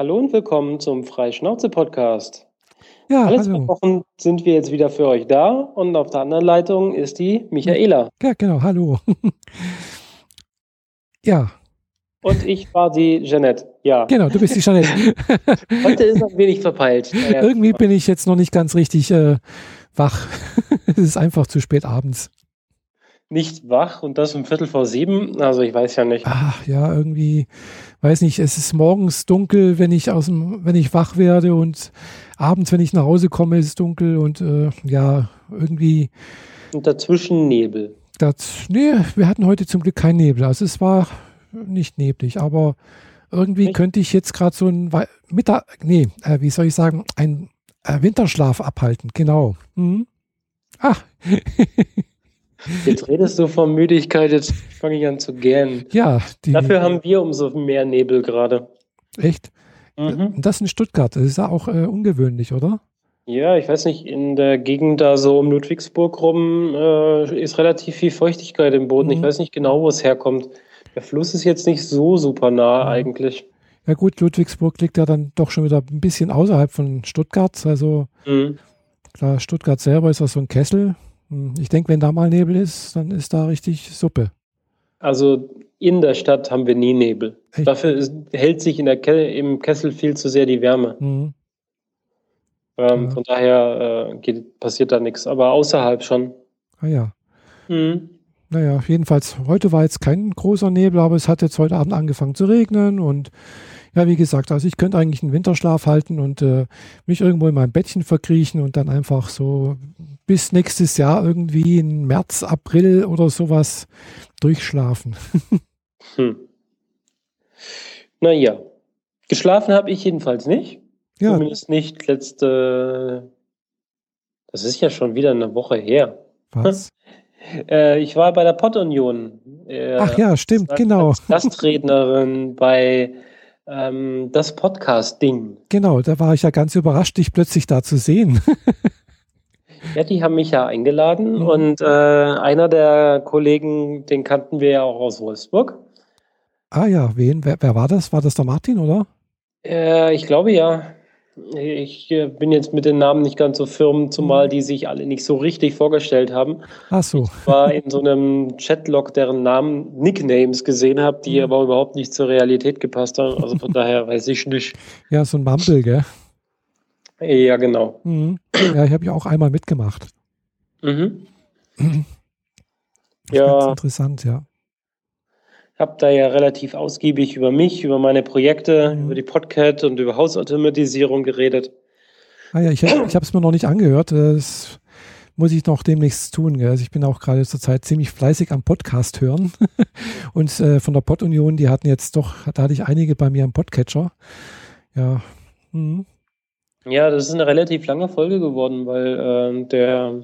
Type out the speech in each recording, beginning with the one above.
Hallo und willkommen zum Freischnauze-Podcast. Ja, Alle zwei hallo. Wochen sind wir jetzt wieder für euch da und auf der anderen Leitung ist die Michaela. Ja, genau, hallo. ja, Und ich war die Jeanette. Ja, genau, du bist die Jeanette. heute ist ein wenig verpeilt. Naja, Irgendwie bin ich jetzt noch nicht ganz richtig äh, wach. es ist einfach zu spät abends. nicht wach und das um Viertel vor sieben. Also ich weiß ja nicht. Ach ja, irgendwie, weiß nicht, es ist morgens dunkel, wenn ich aus dem, wenn ich wach werde und abends, wenn ich nach Hause komme, ist es dunkel und äh, ja, irgendwie Und dazwischen Nebel. das, nee, wir hatten heute zum Glück keinen Nebel. Also es war nicht neblig, aber irgendwie Echt? könnte ich jetzt gerade so ein Mittag, nee, äh, wie soll ich sagen, ein äh, Winterschlaf abhalten, genau. Mhm. Ach, Jetzt redest du von Müdigkeit, jetzt fange ich an zu gähnen. ja, die, Dafür haben wir umso mehr Nebel gerade. echt. Mhm. Das in Stuttgart, das ist ja auch äh, ungewöhnlich, oder? Ja, ich weiß nicht, in der Gegend da so um Ludwigsburg rum äh, ist relativ viel Feuchtigkeit im Boden. Ich Mhm. weiß nicht genau, wo es herkommt. Der Fluss ist jetzt nicht so super nah Mhm. eigentlich. Ja gut, Ludwigsburg liegt ja dann doch schon wieder ein bisschen außerhalb von Stuttgart. Also Mhm. klar, Stuttgart selber ist ja so ein Kessel. Hm, Ich denke, wenn da mal Nebel ist, dann ist da richtig Suppe. Also in der Stadt haben wir nie Nebel. Echt? Dafür ist, hält sich in der Ke im Kessel viel zu sehr die Wärme. Mhm. Ähm, Ja. Von daher äh, geht, passiert da nichts. Aber außerhalb schon. Ah ja. Mhm. Naja, jedenfalls, heute war jetzt kein großer Nebel, aber es hat jetzt heute Abend angefangen zu regnen und ja, wie gesagt, also ich könnte eigentlich einen Winterschlaf halten und äh, mich irgendwo in meinem Bettchen verkriechen und dann einfach so bis nächstes Jahr irgendwie im März, April oder sowas durchschlafen. Hm. Naja. Geschlafen habe ich jedenfalls nicht. Ja, Zumindest nicht letzte. Das ist ja schon wieder eine Woche her. was? Äh, ich war bei der Pottunion. Äh, Ach ja, stimmt, als- genau, Als Gastrednerin bei ähm, das Podcast-Ding. genau, da war ich ja ganz überrascht, dich plötzlich da zu sehen. Ja, die haben mich ja eingeladen Mhm. und äh, einer der Kollegen, den kannten wir ja auch aus Wolfsburg. ah ja, wen? Wer, wer war das? War das der Martin, oder? Äh, ich glaube ja. Ich äh, bin jetzt mit den Namen nicht ganz so firm, zumal Mhm. die sich alle nicht so richtig vorgestellt haben. Ach so, war in so einem Chatlog, deren Namen Nicknames gesehen habe, die Mhm. aber überhaupt nicht zur Realität gepasst haben. Also von daher weiß ich nicht. ja, so ein Mumble, gell? Ja, genau. Mhm. Ja, ich habe ja auch einmal mitgemacht. Mhm. Ganz Ja, interessant, ja. habe da ja relativ ausgiebig über mich, über meine Projekte, Mhm. über die Podcat und über Hausautomatisierung geredet. Ah ja, ich, ich habe es mir noch nicht angehört. Das muss ich noch demnächst tun. Gell? Also ich bin auch gerade zurzeit ziemlich fleißig am Podcast hören. Und äh, von der Pod-Union, die hatten jetzt doch, da hatte ich einige bei mir am Podcatcher. Ja. Mhm. Ja, das ist eine relativ lange Folge geworden, weil äh, der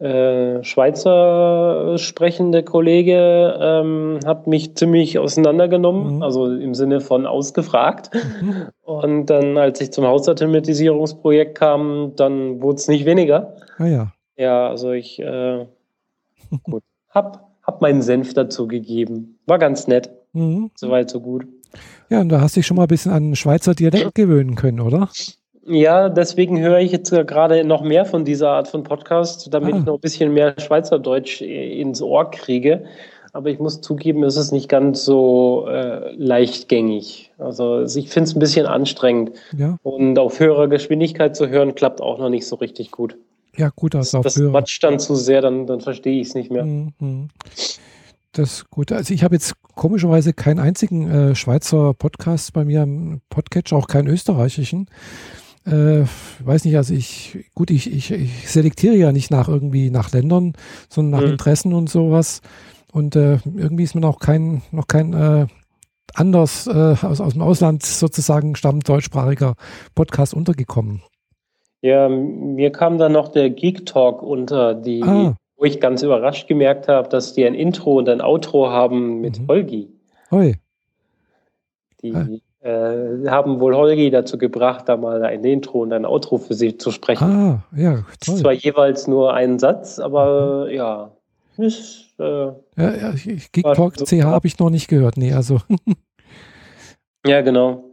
äh, Schweizer sprechende Kollege ähm, hat mich ziemlich auseinandergenommen, Mhm. also im Sinne von ausgefragt. Mhm. Und dann, als ich zum Hausautomatisierungsprojekt kam, dann wurde es nicht weniger. Ah ja. Ja, also ich äh, gut, hab, hab meinen Senf dazu gegeben. War ganz nett. Mhm. Soweit, so gut. Ja, und da hast du dich schon mal ein bisschen an Schweizer Dialekt gewöhnen können, oder? Ja, deswegen höre ich jetzt gerade noch mehr von dieser Art von Podcast, damit Ah. ich noch ein bisschen mehr Schweizerdeutsch äh, ins Ohr kriege. Aber ich muss zugeben, es ist nicht ganz so äh, leichtgängig. Also ich finde es ein bisschen anstrengend. Ja. Und auf höherer Geschwindigkeit zu hören, klappt auch noch nicht so richtig gut. Ja, gut, Das, das quatscht dann zu sehr, dann, dann verstehe ich es nicht mehr. Mhm. Das ist gut. Also ich habe jetzt komischerweise keinen einzigen äh, Schweizer Podcast bei mir im Podcatcher, auch keinen österreichischen. Äh, weiß nicht, also ich, gut, ich, ich, ich selektiere ja nicht nach irgendwie nach Ländern, sondern nach Mhm. Interessen und sowas. Und äh, irgendwie ist mir noch kein, noch kein äh, anders äh, aus, aus dem Ausland sozusagen stammend deutschsprachiger Podcast untergekommen. Ja, mir kam dann noch der Geek Talk unter, die, Ah. wo ich ganz überrascht gemerkt habe, dass die ein Intro und ein Outro haben mit Mhm. Holgi. Hoi. Die Ah. Äh, haben wohl Holgi dazu gebracht, da mal ein Intro und ein Outro für sie zu sprechen. Ah, ja, toll. zwar jeweils nur ein Satz, aber ja, ist, äh, Ja, ja, Geek Talk so- CH habe ich noch nicht gehört. Nee, also ja genau.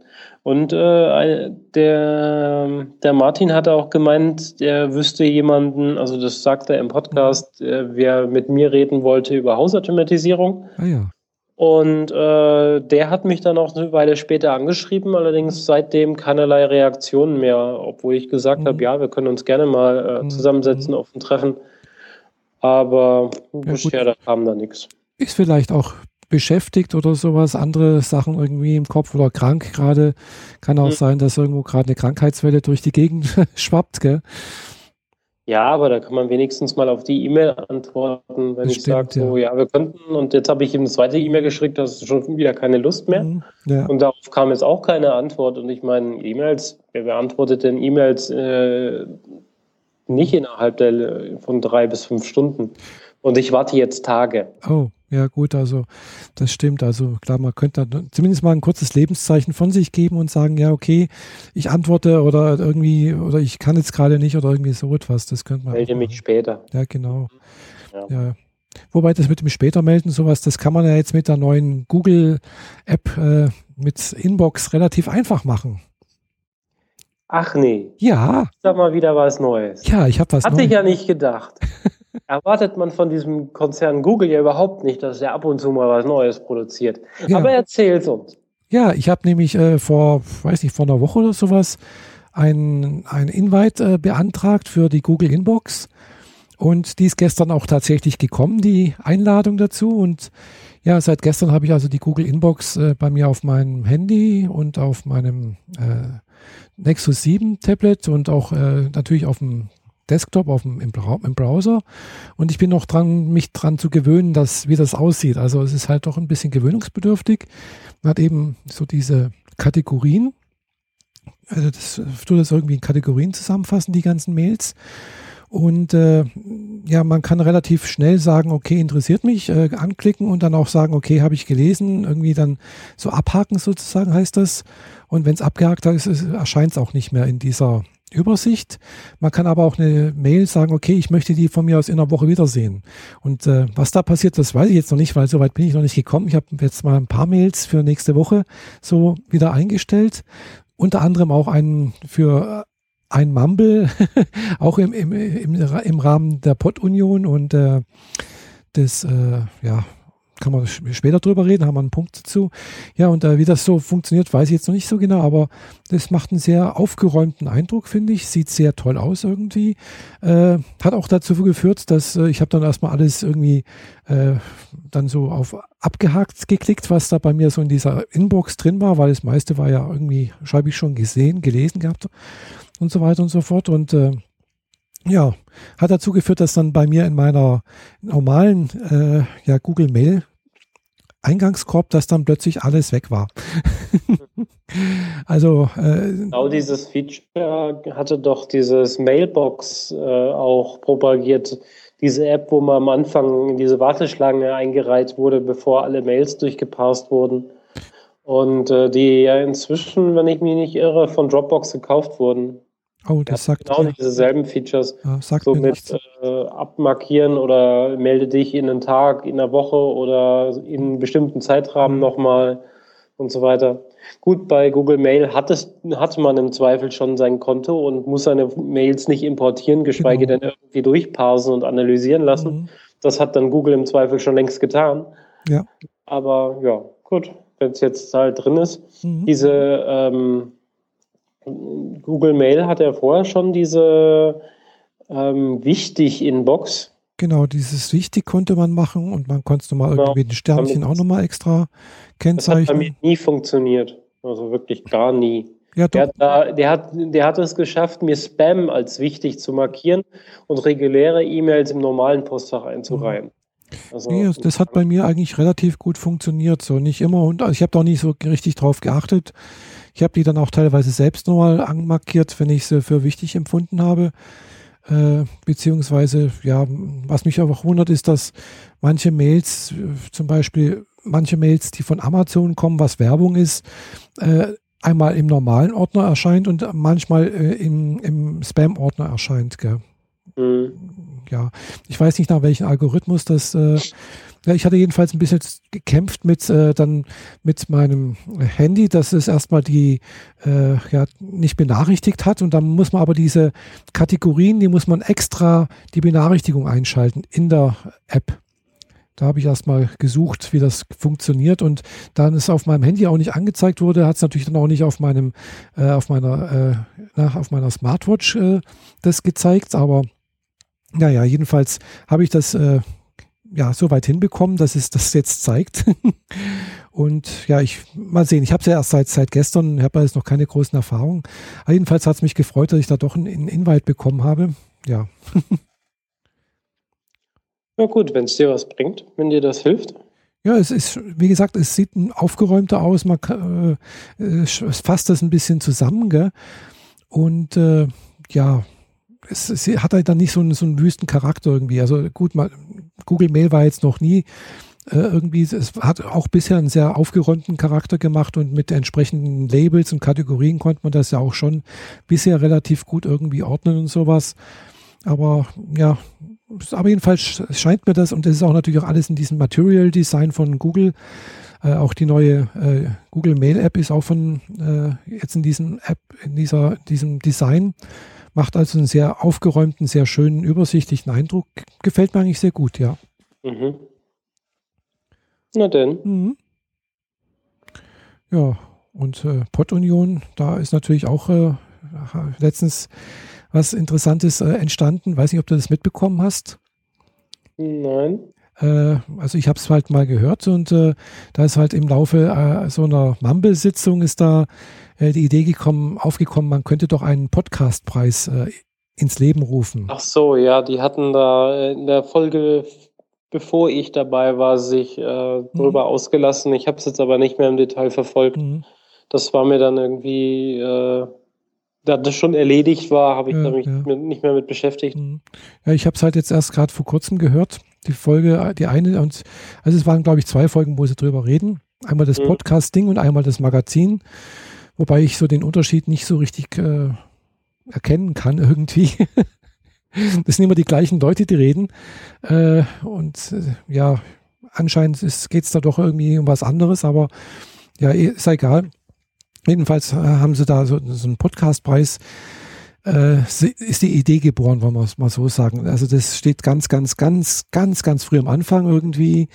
Und äh, der, der Martin hatte auch gemeint, er wüsste jemanden, also das sagt er im Podcast, äh, wer mit mir reden wollte über Hausautomatisierung. Ah ja. Und äh, der hat mich dann auch eine Weile später angeschrieben, allerdings seitdem keinerlei Reaktionen mehr, obwohl ich gesagt mhm. habe, ja, wir können uns gerne mal äh, mhm. zusammensetzen mhm. auf ein Treffen. Aber ja, bisher da kam da nichts. Ist vielleicht auch beschäftigt oder sowas, andere Sachen irgendwie im Kopf oder krank gerade. Kann auch mhm. sein, dass irgendwo gerade eine Krankheitswelle durch die Gegend schwappt, gell? Ja, aber da kann man wenigstens mal auf die E-Mail antworten, wenn das ich sage, so, ja. ja. wir könnten. Und jetzt habe ich ihm eine zweite E-Mail geschickt, das ist schon wieder keine Lust mehr. Mhm, ja. Und darauf kam jetzt auch keine Antwort. Und ich meine, E-Mails, wer beantwortet denn E-Mails äh, nicht innerhalb der, von drei bis fünf Stunden? Und ich warte jetzt Tage. Oh, ja, gut, also das stimmt. Also klar, man könnte zumindest mal ein kurzes Lebenszeichen von sich geben und sagen, ja, okay, ich antworte oder irgendwie, oder ich kann jetzt gerade nicht oder irgendwie so etwas. Das könnte man. Melde mich später. Ja, genau. Ja. ja. Wobei das mit dem später melden, sowas, das kann man ja jetzt mit der neuen Google-App äh, mit Inbox relativ einfach machen. Ach nee. Ja. Sag mal wieder was Neues. Ja, ich habe was Hatte Neues. ich ja nicht gedacht. erwartet man von diesem Konzern Google ja überhaupt nicht, dass er ab und zu mal was Neues produziert. Ja. Aber erzähl's uns. Ja, ich habe nämlich äh, vor, weiß nicht, vor einer Woche oder sowas ein, ein Invite äh, beantragt für die Google Inbox. Und die ist gestern auch tatsächlich gekommen, die Einladung dazu. Und ja, seit gestern habe ich also die Google Inbox äh, bei mir auf meinem Handy und auf meinem äh, Nexus 7 Tablet und auch äh, natürlich auf dem Desktop auf dem, im, im, Browser und ich bin noch dran, mich dran zu gewöhnen, dass, wie das aussieht. Also es ist halt doch ein bisschen gewöhnungsbedürftig. Man hat eben so diese Kategorien. Also das tut das irgendwie in Kategorien zusammenfassen, die ganzen Mails. Und äh, ja, man kann relativ schnell sagen, okay, interessiert mich, äh, anklicken und dann auch sagen, okay, habe ich gelesen, irgendwie dann so abhaken sozusagen heißt das. Und wenn es abgehakt ist, erscheint es auch nicht mehr in dieser Übersicht. Man kann aber auch eine Mail sagen, okay, ich möchte die von mir aus in einer Woche wiedersehen. Und äh, was da passiert, das weiß ich jetzt noch nicht, weil soweit bin ich noch nicht gekommen. Ich habe jetzt mal ein paar Mails für nächste Woche so wieder eingestellt. Unter anderem auch einen für äh, ein Mumble, auch im, im, im, im Rahmen der Pod-Union und äh, des, äh, ja, kann man später drüber reden, haben wir einen Punkt dazu. Ja, und äh, wie das so funktioniert, weiß ich jetzt noch nicht so genau, aber das macht einen sehr aufgeräumten Eindruck, finde ich. Sieht sehr toll aus irgendwie. Äh, hat auch dazu geführt, dass äh, ich habe dann erstmal alles irgendwie äh, dann so auf abgehakt geklickt, was da bei mir so in dieser Inbox drin war, weil das meiste war ja irgendwie, schreibe ich schon gesehen, gelesen gehabt und so weiter und so fort. Und äh, ja, hat dazu geführt, dass dann bei mir in meiner normalen äh, ja, Google Mail Eingangskorb, dass dann plötzlich alles weg war. also äh, genau dieses Feature hatte doch dieses Mailbox äh, auch propagiert. Diese App, wo man am Anfang in diese Warteschlange eingereiht wurde, bevor alle Mails durchgepasst wurden. Und äh, die ja inzwischen, wenn ich mich nicht irre, von Dropbox gekauft wurden. Oh, das sagt genau ja. dieselben Features. Ja, sagt so mit äh, abmarkieren oder melde dich in einen Tag, in einer Woche oder in einem bestimmten Zeitrahmen mhm. nochmal und so weiter. Gut, bei Google Mail hat es, hatte man im Zweifel schon sein Konto und muss seine Mails nicht importieren, geschweige genau. denn irgendwie durchparsen und analysieren lassen. Mhm. Das hat dann Google im Zweifel schon längst getan. Ja. Aber ja, gut, wenn es jetzt halt drin ist. Mhm. Diese ähm, Google Mail hat ja vorher schon diese ähm, Wichtig-Inbox. Genau, dieses Wichtig konnte man machen und man konnte es nochmal genau. irgendwie den Sternchen auch nochmal extra kennzeichnen. Das hat bei mir nie funktioniert. Also wirklich gar nie. Ja, der, hat da, der, hat, der hat es geschafft, mir Spam als wichtig zu markieren und reguläre E-Mails im normalen Postfach einzureihen. Mhm. Also, nee, das hat bei mir eigentlich relativ gut funktioniert. So nicht immer und also ich habe da nicht so richtig drauf geachtet. Ich habe die dann auch teilweise selbst nochmal anmarkiert, wenn ich sie für wichtig empfunden habe. Äh, beziehungsweise, ja, was mich auch wundert, ist, dass manche Mails, zum Beispiel manche Mails, die von Amazon kommen, was Werbung ist, äh, einmal im normalen Ordner erscheint und manchmal äh, im, im Spam-Ordner erscheint. Gell? Mhm. Ja, ich weiß nicht, nach welchem Algorithmus das äh, Ja, ich hatte jedenfalls ein bisschen gekämpft mit äh, dann mit meinem Handy, dass es erstmal die äh, ja nicht benachrichtigt hat. Und dann muss man aber diese Kategorien, die muss man extra die Benachrichtigung einschalten in der App. Da habe ich erstmal gesucht, wie das funktioniert. Und dann es auf meinem Handy auch nicht angezeigt wurde, hat es natürlich dann auch nicht auf meinem äh, auf meiner äh, na, auf meiner Smartwatch äh, das gezeigt, aber naja, jedenfalls habe ich das äh, ja, so weit hinbekommen, dass es das jetzt zeigt. und ja, ich mal sehen. Ich habe es ja erst seit, seit gestern, habe jetzt noch keine großen Erfahrungen. Aber jedenfalls hat es mich gefreut, dass ich da doch einen, Invite bekommen habe. Ja. ja gut, wenn es dir was bringt, wenn dir das hilft. Ja, es ist, wie gesagt, es sieht aufgeräumter aus. Man äh, es fasst das ein bisschen zusammen, gell? Und äh, ja, es, es, hat halt dann nicht so einen, so einen wüsten Charakter irgendwie. Also gut, mal, Google Mail war jetzt noch nie äh, irgendwie, es hat auch bisher einen sehr aufgeräumten Charakter gemacht und mit entsprechenden Labels und Kategorien konnte man das ja auch schon bisher relativ gut irgendwie ordnen und sowas. Aber ja, aber jedenfalls scheint mir das, und das ist auch natürlich auch alles in diesem Material Design von Google. Äh, auch die neue äh, Google Mail App ist auch von äh, jetzt in diesem App, in dieser, diesem Design. Macht also einen sehr aufgeräumten, sehr schönen, übersichtlichen Eindruck. Gefällt mir eigentlich sehr gut, ja. Mhm. Na denn. Mhm. Ja, und äh, Pod-Union, da ist natürlich auch äh, letztens was Interessantes äh, entstanden. Weiß nicht, ob du das mitbekommen hast. Nein. Äh, also ich habe es halt mal gehört und äh, da ist halt im Laufe äh, so einer Mumble-Sitzung ist da äh, die Idee gekommen, aufgekommen, man könnte doch einen Podcastpreis äh, ins Leben rufen. Ach so, ja, die hatten da in der Folge, bevor ich dabei war, sich äh, darüber mhm. ausgelassen. Ich habe es jetzt aber nicht mehr im Detail verfolgt. Mhm. Das war mir dann irgendwie, äh, da das schon erledigt war, habe ich ja, mich ja. nicht mehr mit beschäftigt. Mhm. Ja, ich habe es halt jetzt erst gerade vor kurzem gehört, die Folge, die eine und also es waren glaube ich zwei Folgen, wo sie drüber reden. Einmal das mhm. Podcast-Ding und einmal das Magazin. Wobei ich so den Unterschied nicht so richtig äh, erkennen kann irgendwie. das sind immer die gleichen Leute, die reden. Äh, und äh, ja, anscheinend geht es da doch irgendwie um was anderes, aber ja, eh, ist egal. Jedenfalls äh, haben sie da so, so einen Podcastpreis. Äh, ist die Idee geboren, wollen wir es mal so sagen. Also das steht ganz, ganz, ganz, ganz, ganz früh am Anfang irgendwie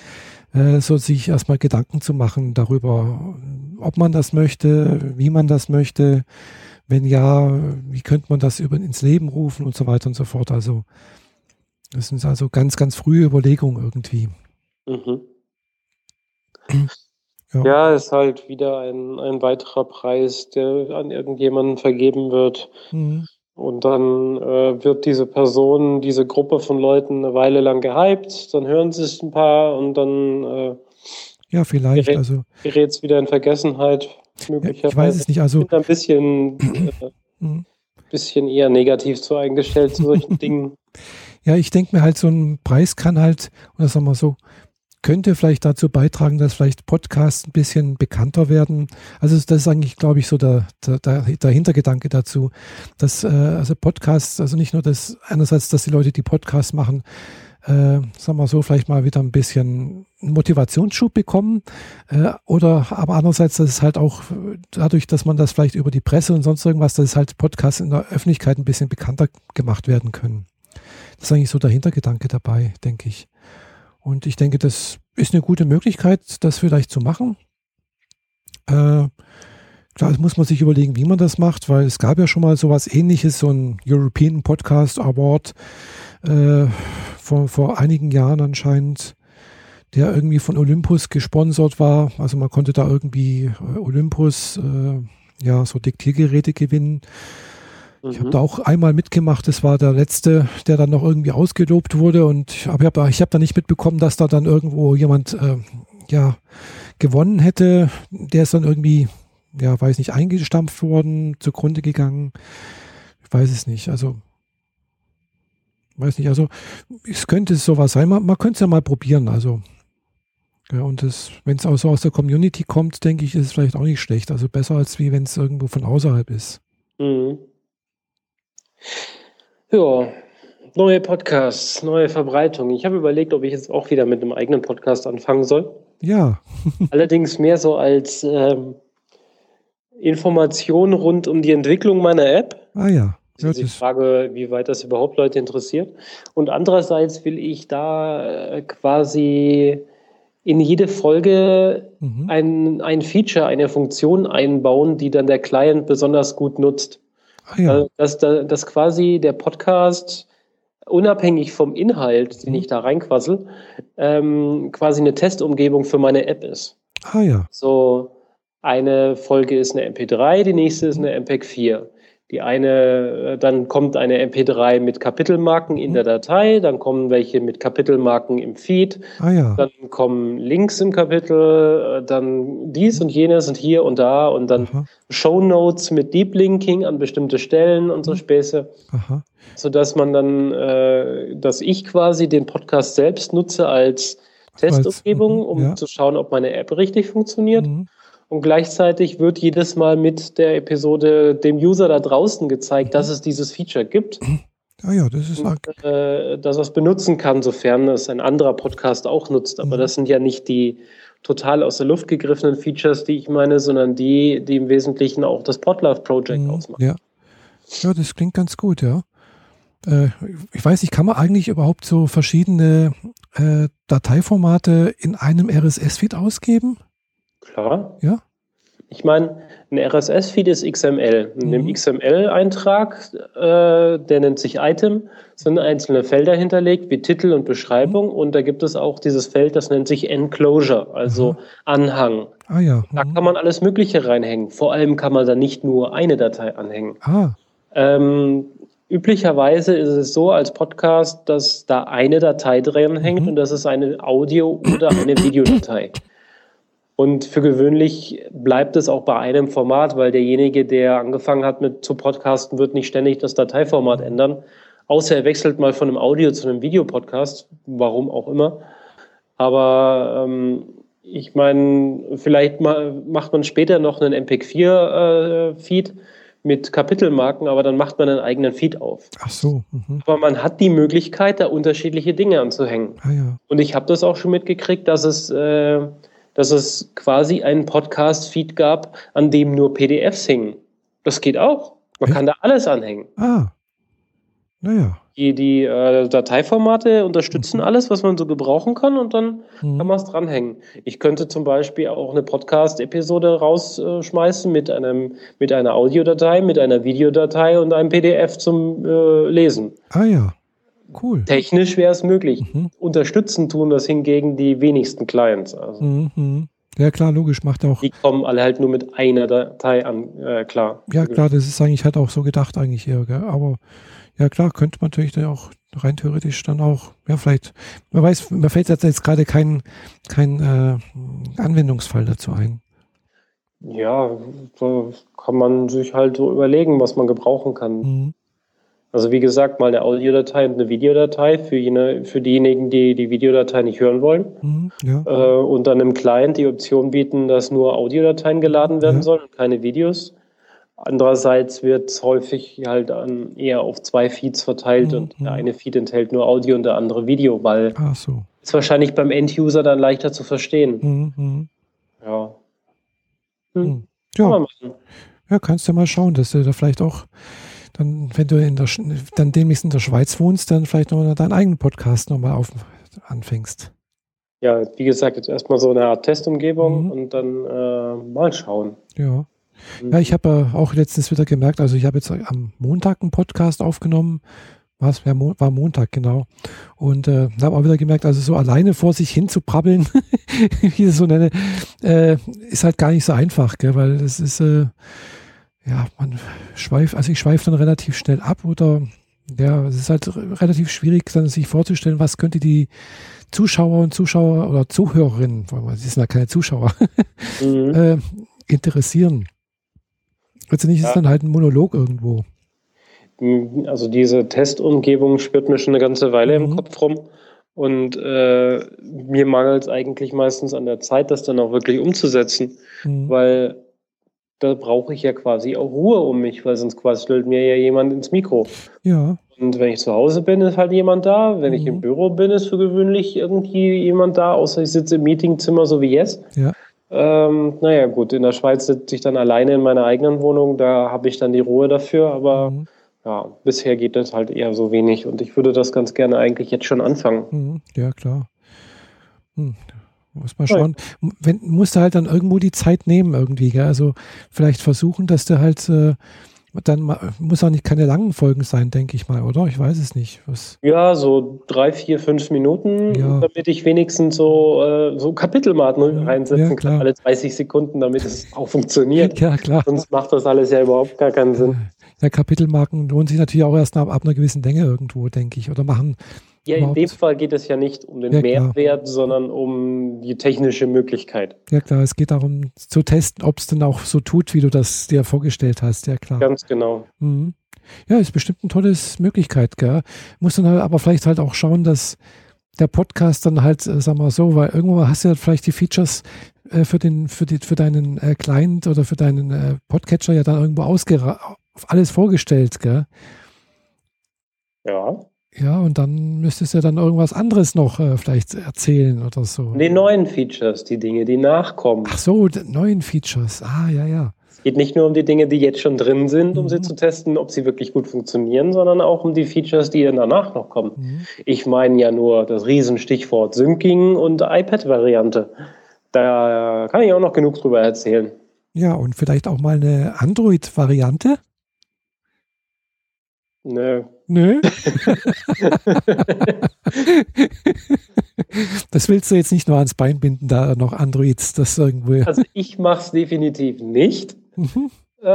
äh, so sich erstmal Gedanken zu machen darüber, ob man das möchte, wie man das möchte, wenn ja, wie könnte man das über, ins Leben rufen und so weiter und so fort. Also das sind also ganz, ganz frühe Überlegungen irgendwie. Mhm. Ja. ja, ist halt wieder ein, ein weiterer Preis, der an irgendjemanden vergeben wird. Mhm. Und dann äh, wird diese Person, diese Gruppe von Leuten eine Weile lang gehypt, dann hören sie es ein paar und dann äh, ja, vielleicht. Gerät, also gerät es wieder in Vergessenheit. Möglicherweise. Ich weiß es nicht. Also ich bin ein bisschen, äh, mhm. bisschen eher negativ so eingestellt zu solchen Dingen. Ja, ich denke mir halt, so ein Preis kann halt, oder sagen wir so, könnte vielleicht dazu beitragen, dass vielleicht Podcasts ein bisschen bekannter werden. Also das ist eigentlich, glaube ich, so der, der, der Hintergedanke dazu, dass äh, also Podcasts, also nicht nur das, einerseits, dass die Leute, die Podcasts machen, äh, sagen wir so, vielleicht mal wieder ein bisschen Motivationsschub bekommen. Äh, oder aber andererseits, dass es halt auch dadurch, dass man das vielleicht über die Presse und sonst irgendwas, dass es halt Podcasts in der Öffentlichkeit ein bisschen bekannter gemacht werden können. Das ist eigentlich so der Hintergedanke dabei, denke ich. Und ich denke, das ist eine gute Möglichkeit, das vielleicht zu machen. Äh, klar, muss man sich überlegen, wie man das macht, weil es gab ja schon mal sowas ähnliches, so ein European Podcast Award äh, vor, vor einigen Jahren anscheinend, der irgendwie von Olympus gesponsert war. Also man konnte da irgendwie äh, Olympus, äh, ja, so Diktiergeräte gewinnen. Ich habe mhm. da auch einmal mitgemacht. Das war der letzte, der dann noch irgendwie ausgelobt wurde. Und ich habe ich hab da nicht mitbekommen, dass da dann irgendwo jemand äh, ja gewonnen hätte. Der ist dann irgendwie, ja, weiß nicht, eingestampft worden, zugrunde gegangen. Ich weiß es nicht. Also weiß nicht. Also es könnte sowas sein. Man, man könnte es ja mal probieren. Also ja, und wenn es auch so aus der Community kommt, denke ich, ist es vielleicht auch nicht schlecht. Also besser als wie wenn es irgendwo von außerhalb ist. Mhm. Ja, neue Podcasts, neue Verbreitung. Ich habe überlegt, ob ich jetzt auch wieder mit einem eigenen Podcast anfangen soll. Ja. Allerdings mehr so als ähm, Information rund um die Entwicklung meiner App. Ah ja. Das ist die Frage, wie weit das überhaupt Leute interessiert. Und andererseits will ich da äh, quasi in jede Folge mhm. ein, ein Feature, eine Funktion einbauen, die dann der Client besonders gut nutzt. Ah, ja. Also, dass, dass quasi der Podcast unabhängig vom Inhalt, den mhm. ich da reinquassel, ähm, quasi eine Testumgebung für meine App ist. Ah ja. So, eine Folge ist eine MP3, die nächste ist eine MPEG 4. Die eine, äh, dann kommt eine MP3 mit Kapitelmarken in mhm. der Datei, dann kommen welche mit Kapitelmarken im Feed, ah, ja. dann kommen Links im Kapitel, äh, dann dies und jenes und hier und da und dann Aha. Show Notes mit Deep Linking an bestimmte Stellen und so mhm. Späße. Aha. Sodass man dann, äh, dass ich quasi den Podcast selbst nutze als Testumgebung, mhm, um ja. zu schauen, ob meine App richtig funktioniert. Mhm. Und gleichzeitig wird jedes Mal mit der Episode dem User da draußen gezeigt, dass es dieses Feature gibt. Ah ja, das ist und, äh, dass er es benutzen kann, sofern es ein anderer Podcast auch nutzt. Aber mhm. das sind ja nicht die total aus der Luft gegriffenen Features, die ich meine, sondern die, die im Wesentlichen auch das Podlove Project mhm, ausmachen. Ja. ja, das klingt ganz gut, ja. Äh, ich weiß nicht, kann man eigentlich überhaupt so verschiedene äh, Dateiformate in einem RSS-Feed ausgeben? Klar. Ja. Ich meine, ein RSS-Feed ist XML. In dem mhm. XML-Eintrag, äh, der nennt sich Item, sind einzelne Felder hinterlegt, wie Titel und Beschreibung. Mhm. Und da gibt es auch dieses Feld, das nennt sich Enclosure, also mhm. Anhang. Ah ja. Da mhm. kann man alles Mögliche reinhängen. Vor allem kann man da nicht nur eine Datei anhängen. Ah. Ähm, üblicherweise ist es so als Podcast, dass da eine Datei drin hängt mhm. und das ist eine Audio- oder eine Videodatei. Und für gewöhnlich bleibt es auch bei einem Format, weil derjenige, der angefangen hat mit zu podcasten, wird nicht ständig das Dateiformat ändern. Außer er wechselt mal von einem Audio zu einem Videopodcast, warum auch immer. Aber ähm, ich meine, vielleicht ma macht man später noch einen MPEG-4-Feed äh, mit Kapitelmarken, aber dann macht man einen eigenen Feed auf. Ach so. Mhm. Aber man hat die Möglichkeit, da unterschiedliche Dinge anzuhängen. Ah, ja. Und ich habe das auch schon mitgekriegt, dass es äh, dass es quasi einen Podcast-Feed gab, an dem nur PDFs hingen. Das geht auch. Man ja. kann da alles anhängen. Ah. Naja. Die, die äh, Dateiformate unterstützen mhm. alles, was man so gebrauchen kann und dann mhm. kann man es dranhängen. Ich könnte zum Beispiel auch eine Podcast-Episode rausschmeißen mit, einem, mit einer Audiodatei, mit einer Videodatei und einem PDF zum äh, Lesen. Ah ja. Cool. Technisch wäre es möglich. Mhm. Unterstützen tun das hingegen die wenigsten Clients. Also. Mhm. Ja, klar, logisch, macht auch. Die kommen alle halt nur mit einer Datei an, äh, klar. Ja, klar, das ist eigentlich halt auch so gedacht, eigentlich eher, gell? Aber ja, klar, könnte man natürlich dann auch rein theoretisch dann auch, ja, vielleicht, man weiß, mir fällt jetzt gerade kein, kein äh, Anwendungsfall dazu ein. Ja, so kann man sich halt so überlegen, was man gebrauchen kann. Mhm. Also wie gesagt, mal eine Audiodatei und eine Videodatei für, jene, für diejenigen, die die Videodatei nicht hören wollen. Mhm, ja. äh, und dann im Client die Option bieten, dass nur Audiodateien geladen werden ja. sollen und keine Videos. Andererseits wird es häufig halt an, eher auf zwei Feeds verteilt mhm, und der mhm. eine Feed enthält nur Audio und der andere Video, weil Ach so. ist wahrscheinlich beim End-User dann leichter zu verstehen. Mhm, mhm. ja. Hm. Ja. ja, kannst du mal schauen, dass du da vielleicht auch dann, wenn du in der, dann demnächst in der Schweiz wohnst, dann vielleicht noch deinen eigenen Podcast nochmal auf, anfängst. Ja, wie gesagt, jetzt erstmal so eine Art Testumgebung mhm. und dann äh, mal schauen. Ja. Mhm. Ja, ich habe äh, auch letztens wieder gemerkt, also ich habe jetzt am Montag einen Podcast aufgenommen. Was war, war Montag, genau. Und äh, habe auch wieder gemerkt, also so alleine vor sich hin zu brabbeln, wie ich es so nenne, äh, ist halt gar nicht so einfach, gell? weil es ist, äh, ja, man schweift, also ich schweife dann relativ schnell ab oder ja, es ist halt relativ schwierig, dann sich vorzustellen, was könnte die Zuschauer und Zuschauer oder Zuhörerinnen, weil sie sind ja keine Zuschauer, mhm. äh, interessieren. Letztendlich ja. ist dann halt ein Monolog irgendwo. Also diese Testumgebung spürt mir schon eine ganze Weile mhm. im Kopf rum. Und äh, mir mangelt es eigentlich meistens an der Zeit, das dann auch wirklich umzusetzen. Mhm. Weil da brauche ich ja quasi auch Ruhe um mich, weil sonst quasselt mir ja jemand ins Mikro. Ja. Und wenn ich zu Hause bin, ist halt jemand da. Wenn ich im Mhm. Büro bin, ist für gewöhnlich irgendwie jemand da, außer ich sitze im Meetingzimmer, so wie jetzt. Ja. Ähm, naja, gut, in der Schweiz sitze ich dann alleine in meiner eigenen Wohnung, da habe ich dann die Ruhe dafür, aber Mhm. ja, bisher geht das halt eher so wenig und ich würde das ganz gerne eigentlich jetzt schon anfangen. Mhm. Ja, klar. Hm. Muss man schauen. Wenn, musst du halt dann irgendwo die Zeit nehmen irgendwie, gell? Also vielleicht versuchen, dass du halt äh, dann mal, muss auch nicht keine langen Folgen sein, denke ich mal, oder? Ich weiß es nicht. Was, Ja, so drei, vier, fünf Minuten, Ja. damit ich wenigstens so, äh, so Kapitelmarken Ja, reinsetzen ja, klar. kann, alle 30 Sekunden, damit es auch funktioniert. ja, klar. Sonst macht das alles ja überhaupt gar keinen Sinn. Ja, Kapitelmarken lohnen sich natürlich auch erst ab, ab einer gewissen Länge irgendwo, denke ich. Oder machen. Ja, in dem Fall geht es ja nicht um den Ja. Mehrwert, sondern um die technische Möglichkeit. Ja, klar, es geht darum zu testen, ob es denn auch so tut, wie du das dir vorgestellt hast. Ja, klar. Ganz genau. Mhm. Ja, ist bestimmt eine tolle Möglichkeit, gell? Muss dann halt aber vielleicht halt auch schauen, dass der Podcast dann halt, äh, sag mal so, weil irgendwo hast du ja vielleicht die Features äh, für den, für die, für deinen äh, Client oder für deinen äh, Podcatcher ja dann irgendwo ausgera alles vorgestellt, gell? Ja. Ja, und dann müsstest du ja dann irgendwas anderes noch äh, vielleicht erzählen oder so. Die neuen Features, die Dinge, die nachkommen. Ach so, die neuen Features. Ah, ja, ja. Es geht nicht nur um die Dinge, die jetzt schon drin sind, um sie Mhm. zu testen, ob sie wirklich gut funktionieren, sondern auch um die Features, die danach noch kommen. Mhm. Ich meine ja nur das Riesenstichwort Syncing und iPad-Variante. Da kann ich auch noch genug drüber erzählen. Ja, und vielleicht auch mal eine Android-Variante? Nö. Nö. das willst du jetzt nicht nur ans Bein binden, da noch Androids, das irgendwo. Also ich mache es definitiv nicht. Mhm. Äh,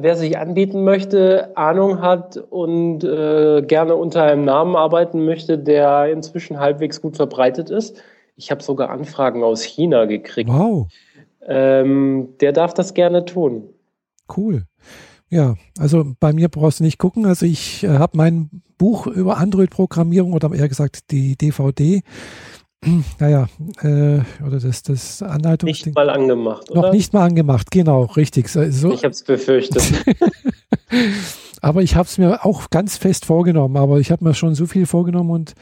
wer sich anbieten möchte, Ahnung hat und äh, gerne unter einem Namen arbeiten möchte, der inzwischen halbwegs gut verbreitet ist. Ich habe sogar Anfragen aus China gekriegt. Wow, Ähm, der darf das gerne tun. cool. Ja, also bei mir brauchst du nicht gucken. Also ich äh, habe mein Buch über Android-Programmierung oder eher gesagt die DVD, naja, äh, oder das, das Anleitungsding. Nicht mal angemacht, oder? Noch nicht mal angemacht, genau, richtig. So, Ich habe es befürchtet. aber ich habe es mir auch ganz fest vorgenommen, aber ich habe mir schon so viel vorgenommen und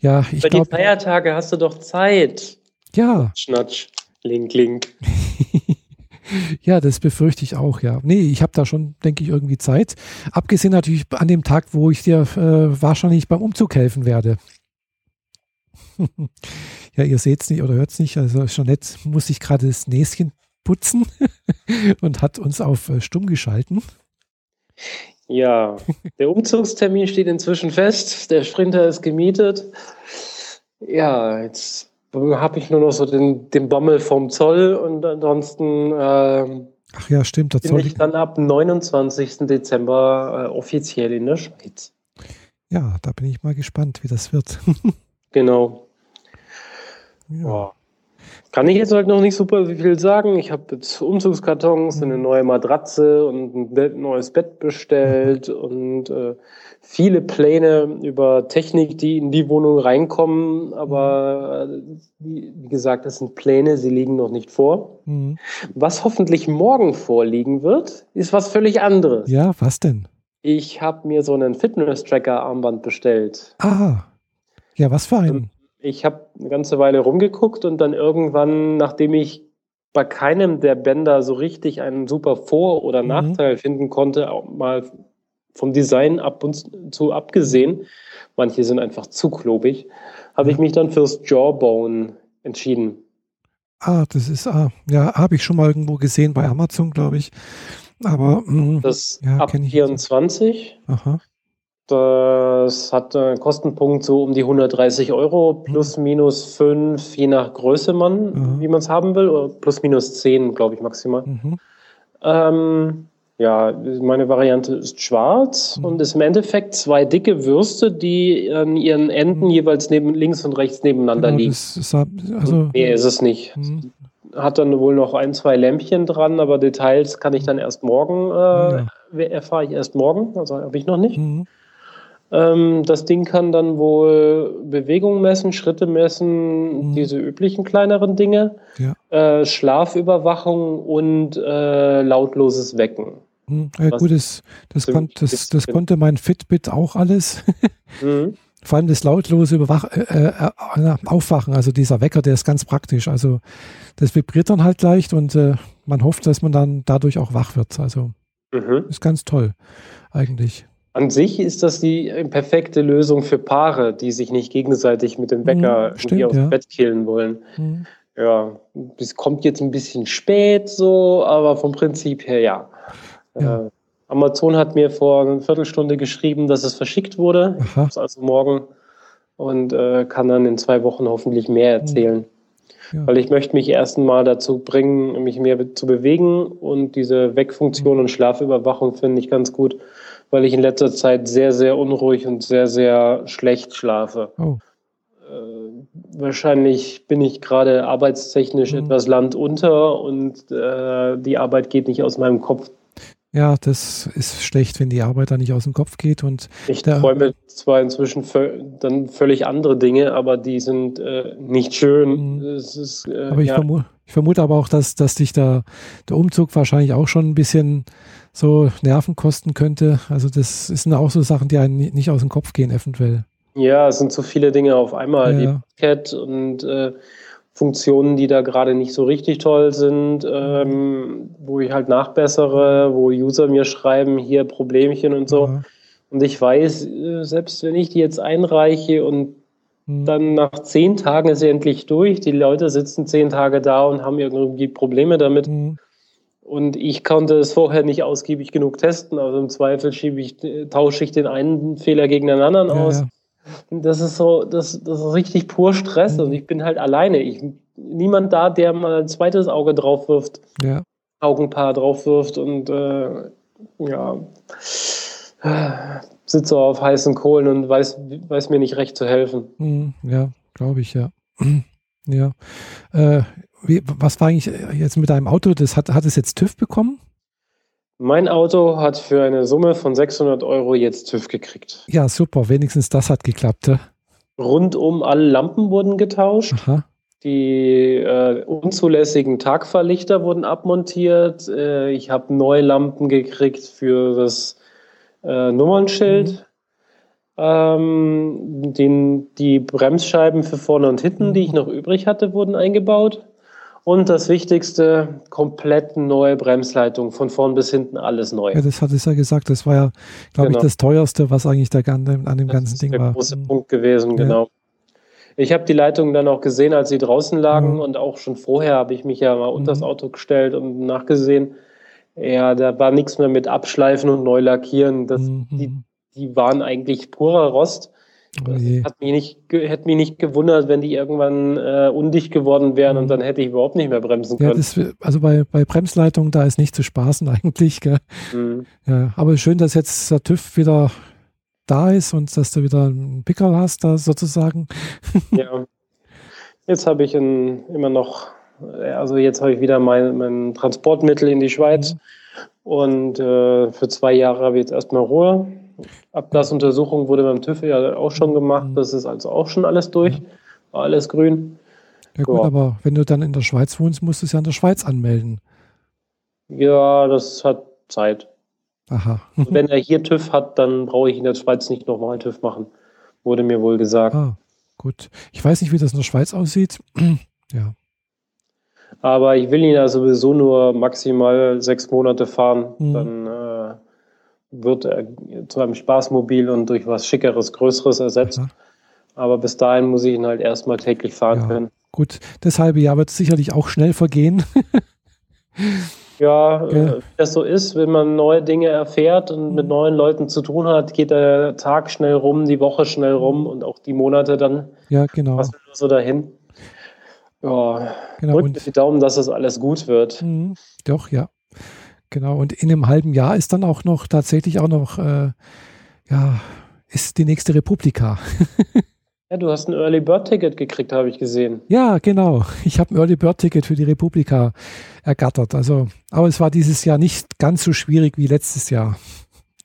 ja, ich Bei die glaube, Feiertage hast du doch Zeit. ja, Schnatsch. Link, link. ja, das befürchte ich auch, ja. Nee, ich habe da schon, denke ich, irgendwie Zeit. Abgesehen natürlich an dem Tag, wo ich dir äh, wahrscheinlich beim Umzug helfen werde. ja, ihr seht es nicht oder hört es nicht. Also Jeanette muss sich gerade das Näschen putzen und hat uns auf äh, stumm geschalten. Ja, der Umzugstermin steht inzwischen fest. Der Sprinter ist gemietet. Ja, jetzt habe ich nur noch so den, den Bommel vom Zoll und ansonsten ähm, Ach ja, stimmt. Das bin ich dann ab 29. Dezember äh, offiziell in der Schweiz. ja, da bin ich mal gespannt, wie das wird. Genau. ja. Ja. Kann ich jetzt halt noch nicht super viel sagen. Ich habe jetzt Umzugskartons, eine neue Matratze und ein neues Bett bestellt und äh, viele Pläne über Technik, die in die Wohnung reinkommen. Aber äh, wie, gesagt, das sind Pläne, sie liegen noch nicht vor. Mhm. Was hoffentlich morgen vorliegen wird, ist was völlig anderes. ja, was denn? Ich habe mir so einen Fitness-Tracker-Armband bestellt. Ah, ja, was für ein? Ich habe eine ganze Weile rumgeguckt und dann irgendwann, nachdem ich bei keinem der Bänder so richtig einen super Vor- oder Mhm. Nachteil finden konnte, auch mal vom Design ab und zu abgesehen, manche sind einfach zu klobig, habe ich mich dann fürs Jawbone entschieden. Ah, das ist, ah, ja, habe ich schon mal irgendwo gesehen bei Amazon, glaube ich. Aber, mh, Das Ja, ab kenn ich jetzt. 24. aha, Das hat einen Kostenpunkt so um die 130 Euro, plus minus 5, je nach Größe man, Mhm. wie man es haben will, oder plus minus 10, glaube ich, maximal. mhm. Ähm, ja, meine Variante ist schwarz Mhm. und ist im Endeffekt zwei dicke Würste, die an ihren Enden Mhm. jeweils neben, links und rechts nebeneinander Genau, liegen. das ist, also, nee, ist es nicht. mhm. Hat dann wohl noch ein, zwei Lämpchen dran, aber Details kann ich dann erst morgen, Ja. äh, erfahre ich erst morgen, also habe ich noch nicht. Mhm. Ähm, das Ding kann dann wohl Bewegung messen, Schritte messen, Mhm. diese üblichen kleineren Dinge, Ja. äh, Schlafüberwachung und äh, lautloses Wecken. Hm, ja, gut, das, das, kon das, das konnte mein Fitbit auch alles. mhm. Vor allem das lautlose Überwach äh, äh, äh, Aufwachen, also dieser Wecker, der ist ganz praktisch. Also das vibriert dann halt leicht und äh, man hofft, dass man dann dadurch auch wach wird. Also mhm. ist ganz toll eigentlich. An sich ist das die perfekte Lösung für Paare, die sich nicht gegenseitig mit dem Wecker mhm, stimmt, aus dem ja. Bett killen wollen. Mhm. Ja, es kommt jetzt ein bisschen spät so, aber vom Prinzip her ja. Ja. Äh, Amazon hat mir vor einer Viertelstunde geschrieben, dass es verschickt wurde, also morgen, und äh, kann dann in zwei Wochen hoffentlich mehr erzählen. Ja. Weil ich möchte mich erst einmal dazu bringen, mich mehr zu bewegen und diese Wegfunktion und Schlafüberwachung finde ich ganz gut, weil ich in letzter Zeit sehr, sehr unruhig und sehr, sehr schlecht schlafe. Oh. Äh, wahrscheinlich bin ich gerade arbeitstechnisch mhm. etwas landunter und äh, die Arbeit geht nicht aus meinem Kopf ja, das ist schlecht, wenn die Arbeit da nicht aus dem Kopf geht. Und ich träume zwar inzwischen dann völlig andere Dinge, aber die sind äh, nicht schön. Mhm. Ist, äh, aber ich, ja. vermute, ich, vermute, aber auch, dass, dass dich da der Umzug wahrscheinlich auch schon ein bisschen so Nerven kosten könnte. Also das sind auch so Sachen, die einem nicht aus dem Kopf gehen, eventuell. Ja, es sind so viele Dinge auf einmal. Ja. Die Cat und äh, Funktionen, die da gerade nicht so richtig toll sind, ähm, wo ich halt nachbessere, wo User mir schreiben, hier Problemchen und so. Ja. Und ich weiß, äh, selbst wenn ich die jetzt einreiche und mhm. dann nach zehn Tagen ist sie endlich durch, die Leute sitzen zehn Tage da und haben irgendwie Probleme damit. Mhm. Und ich konnte es vorher nicht ausgiebig genug testen. Also im Zweifel schiebe ich, tausche ich den einen Fehler gegen den anderen ja, aus. Ja. Das ist so, das, das ist richtig pur Stress und ich bin halt alleine. Ich, niemand da, der mal ein zweites Auge drauf wirft, ja. Augenpaar drauf wirft und äh, ja, sitze auf heißen Kohlen und weiß, weiß mir nicht recht zu helfen. Hm, ja, glaube ich, ja. ja. Äh, wie, was war eigentlich jetzt mit deinem Auto? Das hat, hat es jetzt TÜV bekommen? Mein Auto hat für eine Summe von 600 Euro jetzt TÜV gekriegt. Ja, super. Wenigstens das hat geklappt. Ja? Rundum alle Lampen wurden getauscht. Aha. Die äh, unzulässigen Tagfahrlichter wurden abmontiert. Äh, ich habe neue Lampen gekriegt für das äh, Nummernschild. Mhm. Ähm, den, die Bremsscheiben für vorne und hinten, die ich noch übrig hatte, wurden eingebaut. Und das Wichtigste, komplett neue Bremsleitung, von vorn bis hinten alles neu. Ja, das hatte ich ja gesagt. Das war ja, glaube genau. ich, das teuerste, was eigentlich da an dem, das ganzen Ding war. Das ist der große Punkt gewesen, ja. genau. Ich habe die Leitungen dann auch gesehen, als sie draußen lagen mhm. und auch schon vorher habe ich mich ja mal unter das mhm. Auto gestellt und nachgesehen. Ja, da war nichts mehr mit Abschleifen und neu lackieren. Das, mhm. die, die waren eigentlich purer Rost. Oh hat mich nicht, hätte mich nicht gewundert, wenn die irgendwann äh, undicht geworden wären mhm. und dann hätte ich überhaupt nicht mehr bremsen können. Ja, das, also bei, bei Bremsleitungen, da ist nicht zu spaßen eigentlich. Gell? Mhm. Ja, aber schön, dass jetzt der TÜV wieder da ist und dass du wieder einen Pickel hast, da sozusagen. Ja. Jetzt habe ich ein, immer noch, also jetzt habe ich wieder mein, mein Transportmittel in die Schweiz mhm. und äh, für zwei Jahre habe ich jetzt erstmal Ruhe Abgasuntersuchung wurde beim TÜV ja auch schon gemacht. Das ist also auch schon alles durch. War alles grün. Ja gut, ja. aber wenn du dann in der Schweiz wohnst, musst du es ja in der Schweiz anmelden. Ja, das hat Zeit. Aha. wenn er hier TÜV hat, dann brauche ich in der Schweiz nicht nochmal TÜV machen. Wurde mir wohl gesagt. Ah, gut. Ich weiß nicht, wie das in der Schweiz aussieht. ja. Aber ich will ihn ja sowieso nur maximal sechs Monate fahren. Mhm. Dann äh, wird er zu einem Spaßmobil und durch was Schickeres, Größeres ersetzt. Ja. Aber bis dahin muss ich ihn halt erstmal täglich fahren ja, können. Gut, das halbe Jahr wird sicherlich auch schnell vergehen. ja, äh, wie das so ist, wenn man neue Dinge erfährt und mit neuen Leuten zu tun hat, geht der Tag schnell rum, die Woche schnell rum und auch die Monate dann. Ja, genau. Was so dahin. Ja, genau. drückt die Daumen, dass das alles gut wird. Mhm, doch, ja. Genau, und in einem halben Jahr ist dann auch noch tatsächlich auch noch, äh, ja, ist die nächste Republika. ja, du hast ein Early Bird Ticket gekriegt, habe ich gesehen. Ja, genau. Ich habe ein Early Bird Ticket für die Republika ergattert. Also, aber es war dieses Jahr nicht ganz so schwierig wie letztes Jahr.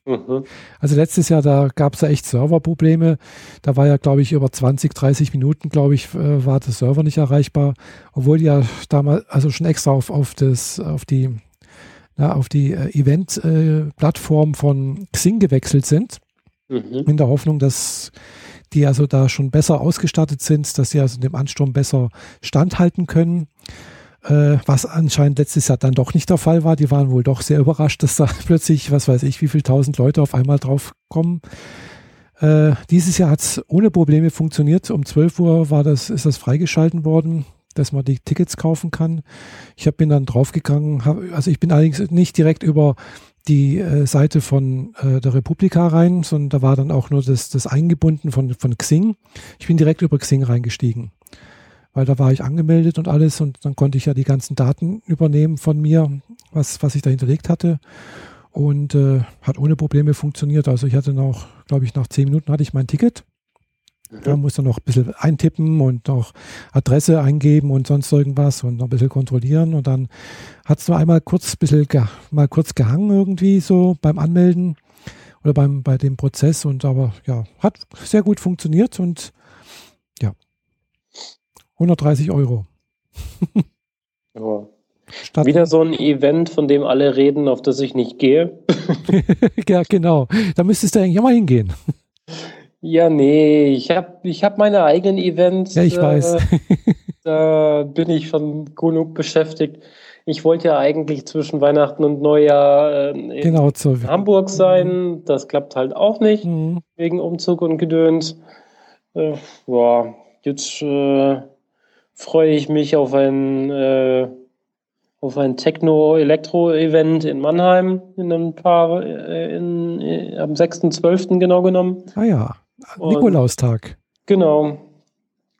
Mhm. Also letztes Jahr, da gab es ja echt Serverprobleme. Da war ja, glaube ich, über 20, 30 Minuten, glaube ich, äh, war der Server nicht erreichbar, obwohl ja damals, also schon extra auf, auf, das, auf die ja, auf die äh, Event-Plattform äh, von Xing gewechselt sind. Mhm. In der Hoffnung, dass die also da schon besser ausgestattet sind, dass sie also dem Ansturm besser standhalten können. Äh, was anscheinend letztes Jahr dann doch nicht der Fall war. Die waren wohl doch sehr überrascht, dass da plötzlich, was weiß ich, wie viele tausend Leute auf einmal drauf kommen. Äh, dieses Jahr hat es ohne Probleme funktioniert. Um 12 Uhr war das, ist das freigeschalten worden, dass man die Tickets kaufen kann. Ich hab, bin dann draufgegangen, hab, also ich bin allerdings nicht direkt über die äh, Seite von äh, der Republika rein, sondern da war dann auch nur das, das eingebunden von, von Xing. Ich bin direkt über Xing reingestiegen, weil da war ich angemeldet und alles und dann konnte ich ja die ganzen Daten übernehmen von mir, was, was ich da hinterlegt hatte und äh, hat ohne Probleme funktioniert. Also ich hatte noch, glaube ich, nach zehn Minuten hatte ich mein Ticket. Mhm. Da musste noch ein bisschen eintippen und noch Adresse eingeben und sonst irgendwas und noch ein bisschen kontrollieren. Und dann hat es nur einmal kurz bisschen mal kurz gehangen irgendwie so beim Anmelden oder beim, bei dem Prozess. Und aber ja, hat sehr gut funktioniert und ja, 130 Euro. ja. Statt Wieder so ein Event, von dem alle reden, auf das ich nicht gehe. ja, genau. Da müsstest du eigentlich auch mal hingehen. Ja, nee, ich habe ich hab meine eigenen Events. Ja, ich äh, weiß. da bin ich schon genug beschäftigt. Ich wollte ja eigentlich zwischen Weihnachten und Neujahr äh, in genau, so. Hamburg sein. Das klappt halt auch nicht, mhm. wegen Umzug und Gedöns. Äh, ja, jetzt äh, freue ich mich auf ein äh, auf ein Techno-Elektro-Event in Mannheim in ein paar, äh, in, in, am 6.12. genau genommen. Ah ja, Nikolaustag. Genau.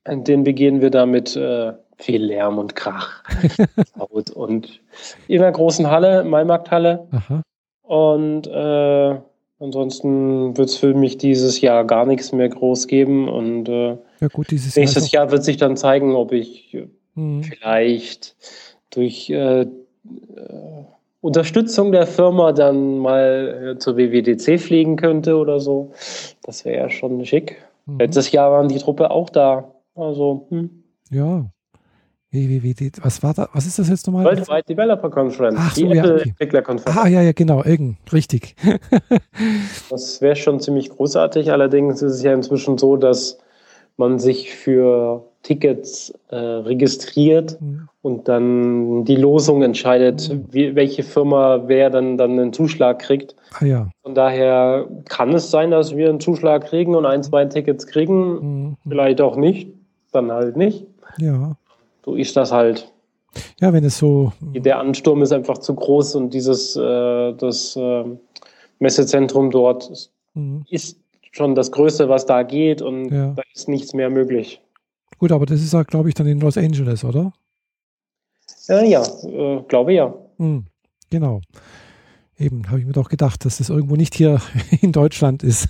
Den begehen wir da mit äh, viel Lärm und Krach. und in einer großen Halle, Maimarkthalle. Aha. Und äh, ansonsten wird es für mich dieses Jahr gar nichts mehr groß geben. Und äh, ja gut, nächstes Jahr, Jahr wird sich dann zeigen, ob ich mhm. vielleicht durch äh, äh, Unterstützung der Firma dann mal äh, zur WWDC fliegen könnte oder so. Das wäre ja schon schick. Mhm. Letztes Jahr waren die Truppe auch da. Also, hm. Ja. WWDC, was war da? Was ist das jetzt nochmal? Worldwide Developer Conference. Ach so, die ja, okay. Entwicklerkonferenz. Ah, ja, ja, genau, irgend, richtig. das wäre schon ziemlich großartig. Allerdings ist es ja inzwischen so, dass man sich für Tickets äh, registriert mhm. und dann die Losung entscheidet, mhm. wie, welche Firma wer dann, dann einen Zuschlag kriegt. Ah, ja. Von daher kann es sein, dass wir einen Zuschlag kriegen und ein, zwei Tickets kriegen. Mhm. Vielleicht auch nicht, dann halt nicht. Ja. So ist das halt. Ja, wenn es so. Der Ansturm ist einfach zu groß und dieses äh, das äh, Messezentrum dort mhm. ist schon das Größte, was da geht und ja. da ist nichts mehr möglich. Gut, aber das ist ja, glaube ich, dann in Los Angeles, oder? Äh, ja, äh, glaube ja. Hm, genau. Eben, habe ich mir doch gedacht, dass das irgendwo nicht hier in Deutschland ist.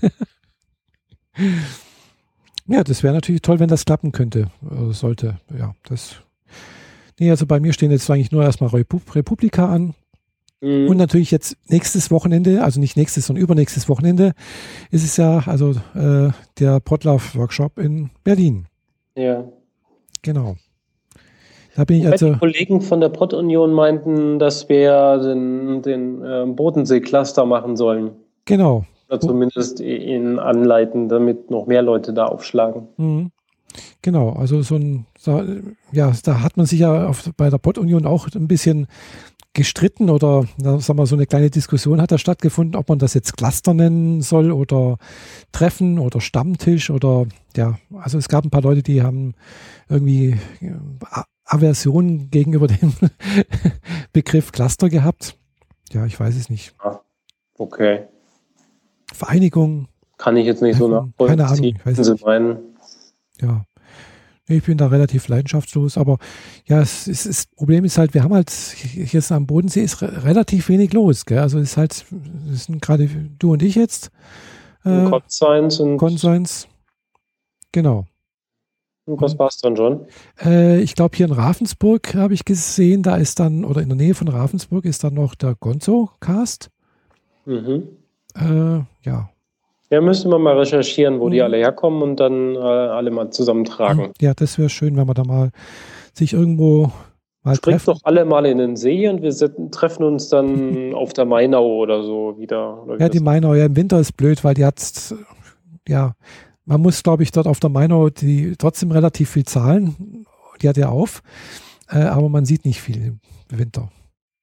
ja, das wäre natürlich toll, wenn das klappen könnte. Oder sollte. Ja, das. Nee, also bei mir stehen jetzt eigentlich nur erstmal Republika an. Mhm. Und natürlich jetzt nächstes Wochenende, also nicht nächstes, sondern übernächstes Wochenende, ist es ja also äh, der Potlauf-Workshop in Berlin. Ja. Genau. Da bin ich also. Die Kollegen von der Pott-Union meinten, dass wir den, den äh, Bodensee-Cluster machen sollen. Genau. Oder zumindest ihn anleiten, damit noch mehr Leute da aufschlagen. Mhm. Genau, also so ein, ja, da hat man sich ja auf, bei der Pott-Union auch ein bisschen gestritten oder sagen wir, so eine kleine Diskussion hat da stattgefunden, ob man das jetzt Cluster nennen soll oder Treffen oder Stammtisch oder ja, also es gab ein paar Leute, die haben irgendwie äh, Aversion gegenüber dem Begriff Cluster gehabt. Ja, ich weiß es nicht. Ah, okay. Vereinigung. Kann ich jetzt nicht so nachvollziehen. Keine Ahnung. Ich weiß nicht. Meinen. Ja. Ich bin da relativ leidenschaftslos, aber ja, es, es, das Problem ist halt, wir haben halt jetzt am Bodensee ist relativ wenig los. Gell? Also es ist halt, es sind gerade du und ich jetzt. Äh, Conscience und Conscience. Genau. Und was war es dann schon? Äh, ich glaube, hier in Ravensburg habe ich gesehen, da ist dann, oder in der Nähe von Ravensburg ist dann noch der Gonzo-Cast. Mhm. Äh, ja, ja, müssen wir mal recherchieren, wo mhm. die alle herkommen und dann äh, alle mal zusammentragen. Ja, das wäre schön, wenn man da mal sich irgendwo Mal Springt doch alle mal in den See und wir treffen uns dann auf der Mainau oder so wieder. Oder ja, die Mainau, ja, im Winter ist blöd, weil die hat, ja, man muss, glaube ich, dort auf der Mainau die trotzdem relativ viel zahlen. Die hat ja auf, äh, aber man sieht nicht viel im Winter.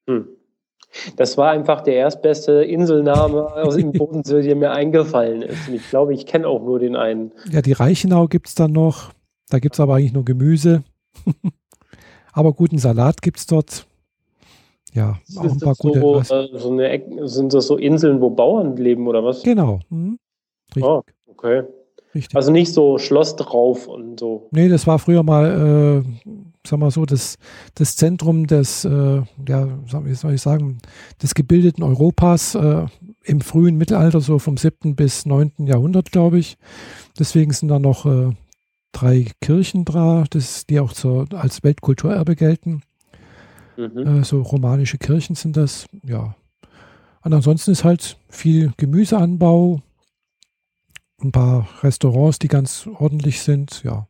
Hm. Das war einfach der erstbeste Inselname aus dem Bodensee, der mir eingefallen ist. Und ich glaube, ich kenne auch nur den einen. Ja, die Reichenau gibt es dann noch. Da gibt es aber eigentlich nur Gemüse. aber guten Salat gibt es dort. Ja, auch ein paar gute. So, äh, so eine, sind das so Inseln, wo Bauern leben oder was? Genau. Mhm. Richtig. Oh, okay. Richtig. Also nicht so Schloss drauf und so. Nee, das war früher mal, äh, sag mal so, das, das Zentrum des, äh, ja, wie soll ich sagen, des gebildeten Europas äh, im frühen Mittelalter, so vom 7. bis 9. Jahrhundert, glaube ich. Deswegen sind da noch äh, drei Kirchen da, das, die auch zur, als Weltkulturerbe gelten. Mhm. Äh, so romanische Kirchen sind das, ja. Und ansonsten ist halt viel Gemüseanbau, ein paar Restaurants, die ganz ordentlich sind, ja.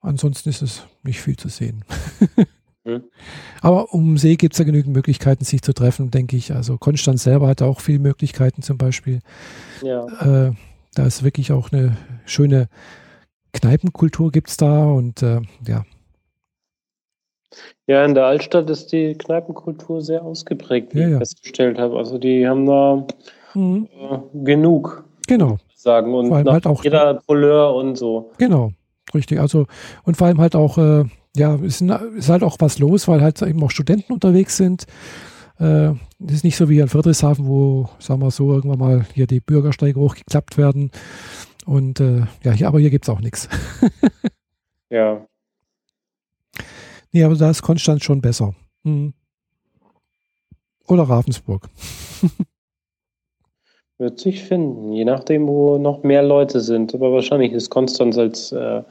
Ansonsten ist es nicht viel zu sehen. hm. Aber um See gibt es ja genügend Möglichkeiten, sich zu treffen, denke ich. Also Konstanz selber hat auch viele Möglichkeiten zum Beispiel. Ja. Äh, da ist wirklich auch eine schöne Kneipenkultur gibt es da und äh, ja. Ja, in der Altstadt ist die Kneipenkultur sehr ausgeprägt, wie ja, ich ja. festgestellt habe. Also die haben da mhm. äh, genug. Genau. Sagen und halt auch, jeder Couleur und so. Genau, richtig. Also und vor allem halt auch, äh, ja, ist, ist, halt auch was los, weil halt eben auch Studenten unterwegs sind. Äh, ist nicht so wie in Friedrichshafen, wo, sagen wir so, irgendwann mal hier die Bürgersteige hochgeklappt werden und äh, ja, hier, aber hier gibt es auch nichts. ja. Nee, aber da ist Konstanz schon besser. Hm. Oder Ravensburg. Wird sich finden, je nachdem, wo noch mehr Leute sind. Aber wahrscheinlich ist Konstanz als äh,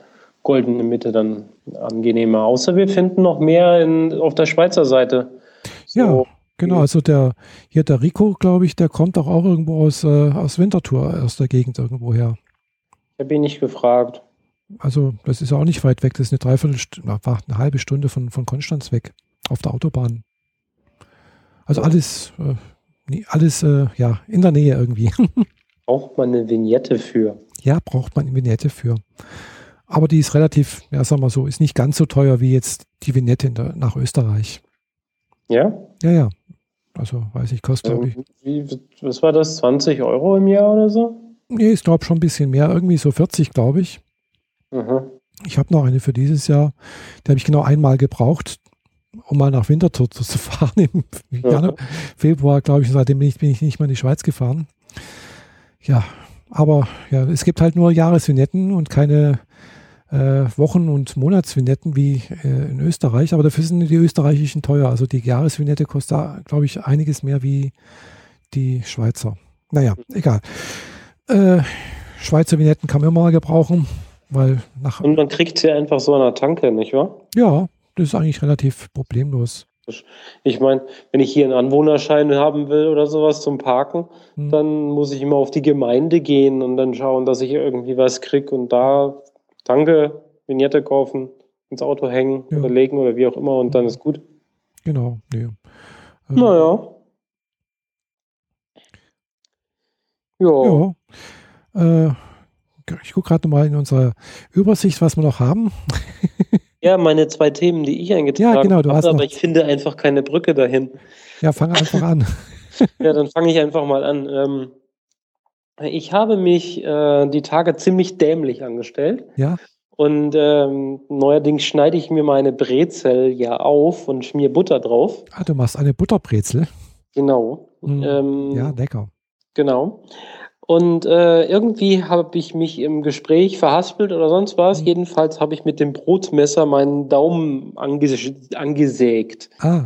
goldene Mitte dann angenehmer. Außer wir finden noch mehr in, auf der Schweizer Seite. So. Ja, genau. Also der hier der Rico, glaube ich, der kommt doch auch irgendwo aus, äh, aus Winterthur, aus der Gegend irgendwo her. Ich habe ihn nicht gefragt. Also, das ist auch nicht weit weg. Das ist eine Dreiviertelstunde, eine halbe Stunde von, von Konstanz weg, auf der Autobahn. Also alles, äh, alles äh, ja, in der Nähe irgendwie. Braucht man eine Vignette für? Ja, braucht man eine Vignette für. Aber die ist relativ, ja, sagen wir so, ist nicht ganz so teuer wie jetzt die Vignette der, nach Österreich. Ja? Ja, ja. Also, weiß ich, kostet, ich. Wie, was war das? 20 Euro im Jahr oder so? Nee, ich glaube schon ein bisschen mehr, irgendwie so 40, glaube ich. Mhm. Ich habe noch eine für dieses Jahr. Die habe ich genau einmal gebraucht, um mal nach Winterthur zu, fahren. Im mhm. Februar, glaube ich, seitdem bin ich, bin ich nicht mehr in die Schweiz gefahren. Ja, aber ja, es gibt halt nur Jahresvignetten und keine Wochen- und Monatsvignetten wie äh, in Österreich. Aber dafür sind die österreichischen teuer. Also die Jahresvignette kostet, glaube ich, einiges mehr wie die Schweizer. Naja, egal. Äh, Schweizer Vignetten kann man immer mal gebrauchen, weil nach. Und man kriegt sie einfach so an der Tanke, nicht wahr? Ja, das ist eigentlich relativ problemlos. Ich meine, wenn ich hier einen Anwohnerschein haben will oder sowas zum Parken, hm. dann muss ich immer auf die Gemeinde gehen und dann schauen, dass ich irgendwie was kriege und da Tanke, Vignette kaufen, ins Auto hängen ja. oder legen oder wie auch immer und dann ist gut. Genau, nee. Ähm, naja. Ja. ja. Äh, ich gucke gerade nochmal in unserer Übersicht, was wir noch haben. ja, meine zwei Themen, die ich eingetragen ja, genau, du habe, hast aber ich finde einfach keine Brücke dahin. Ja, fange einfach an. ja, dann fange ich einfach mal an. Ähm, ich habe mich äh, die Tage ziemlich dämlich angestellt. Ja. Und ähm, neuerdings schneide ich mir meine Brezel ja auf und schmier Butter drauf. Ah, du machst eine Butterbrezel? Genau. Mm, ähm, ja, lecker. Genau. Und äh, irgendwie habe ich mich im Gespräch verhaspelt oder sonst was. Mhm. Jedenfalls habe ich mit dem Brotmesser meinen Daumen anges angesägt. Ah.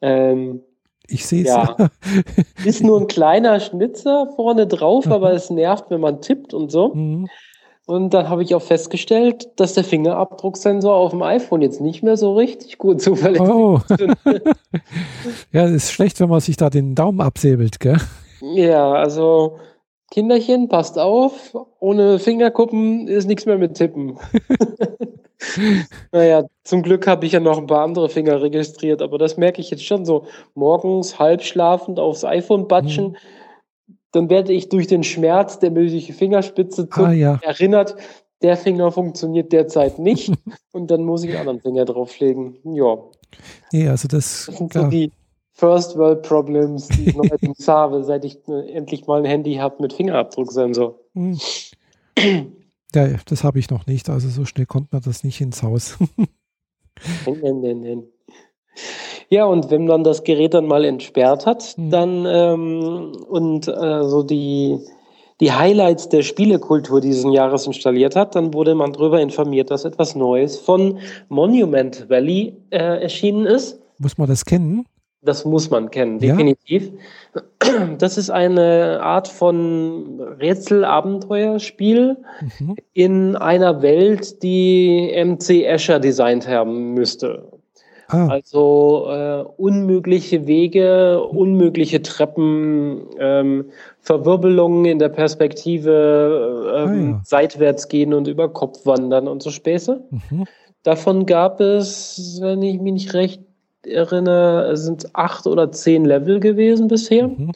Ähm, ich sehe es. Ja. Ist nur ein kleiner Schnitzer vorne drauf, aber es nervt, wenn man tippt und so. Mhm. Und dann habe ich auch festgestellt, dass der Fingerabdrucksensor auf dem iPhone jetzt nicht mehr so richtig gut zuverlässig oh. ist. ja, ist schlecht, wenn man sich da den Daumen absäbelt, gell? Ja, also Kinderchen, passt auf, ohne Fingerkuppen ist nichts mehr mit Tippen. naja, zum Glück habe ich ja noch ein paar andere Finger registriert, aber das merke ich jetzt schon so. Morgens halb schlafend aufs iPhone batschen, mhm. dann werde ich durch den Schmerz der mögliche Fingerspitze ah, ja. erinnert, der Finger funktioniert derzeit nicht und dann muss ich einen anderen Finger drauflegen. Ja. Nee, also das, das sind so die First World Problems, die ich neuerdings habe, seit ich äh, endlich mal ein Handy habe mit Fingerabdrucksensor. Mhm. Ja, das habe ich noch nicht. Also so schnell kommt man das nicht ins Haus. nein, nein, nein. Ja, und wenn man das Gerät dann mal entsperrt hat, mhm. dann ähm, und äh, so die, die Highlights der Spielekultur diesen Jahres installiert hat, dann wurde man darüber informiert, dass etwas Neues von Monument Valley äh, erschienen ist. Muss man das kennen? Das muss man kennen, definitiv. Ja? Das ist eine Art von Rätselabenteuerspiel mhm. in einer Welt, die MC Escher designt haben müsste. Ah. Also äh, unmögliche Wege, unmögliche Treppen, ähm, Verwirbelungen in der Perspektive, äh, ah, ja. seitwärts gehen und über Kopf wandern und so Späße. Mhm. Davon gab es, wenn ich mich nicht recht erinnere, sind acht oder zehn Level gewesen bisher. Mhm.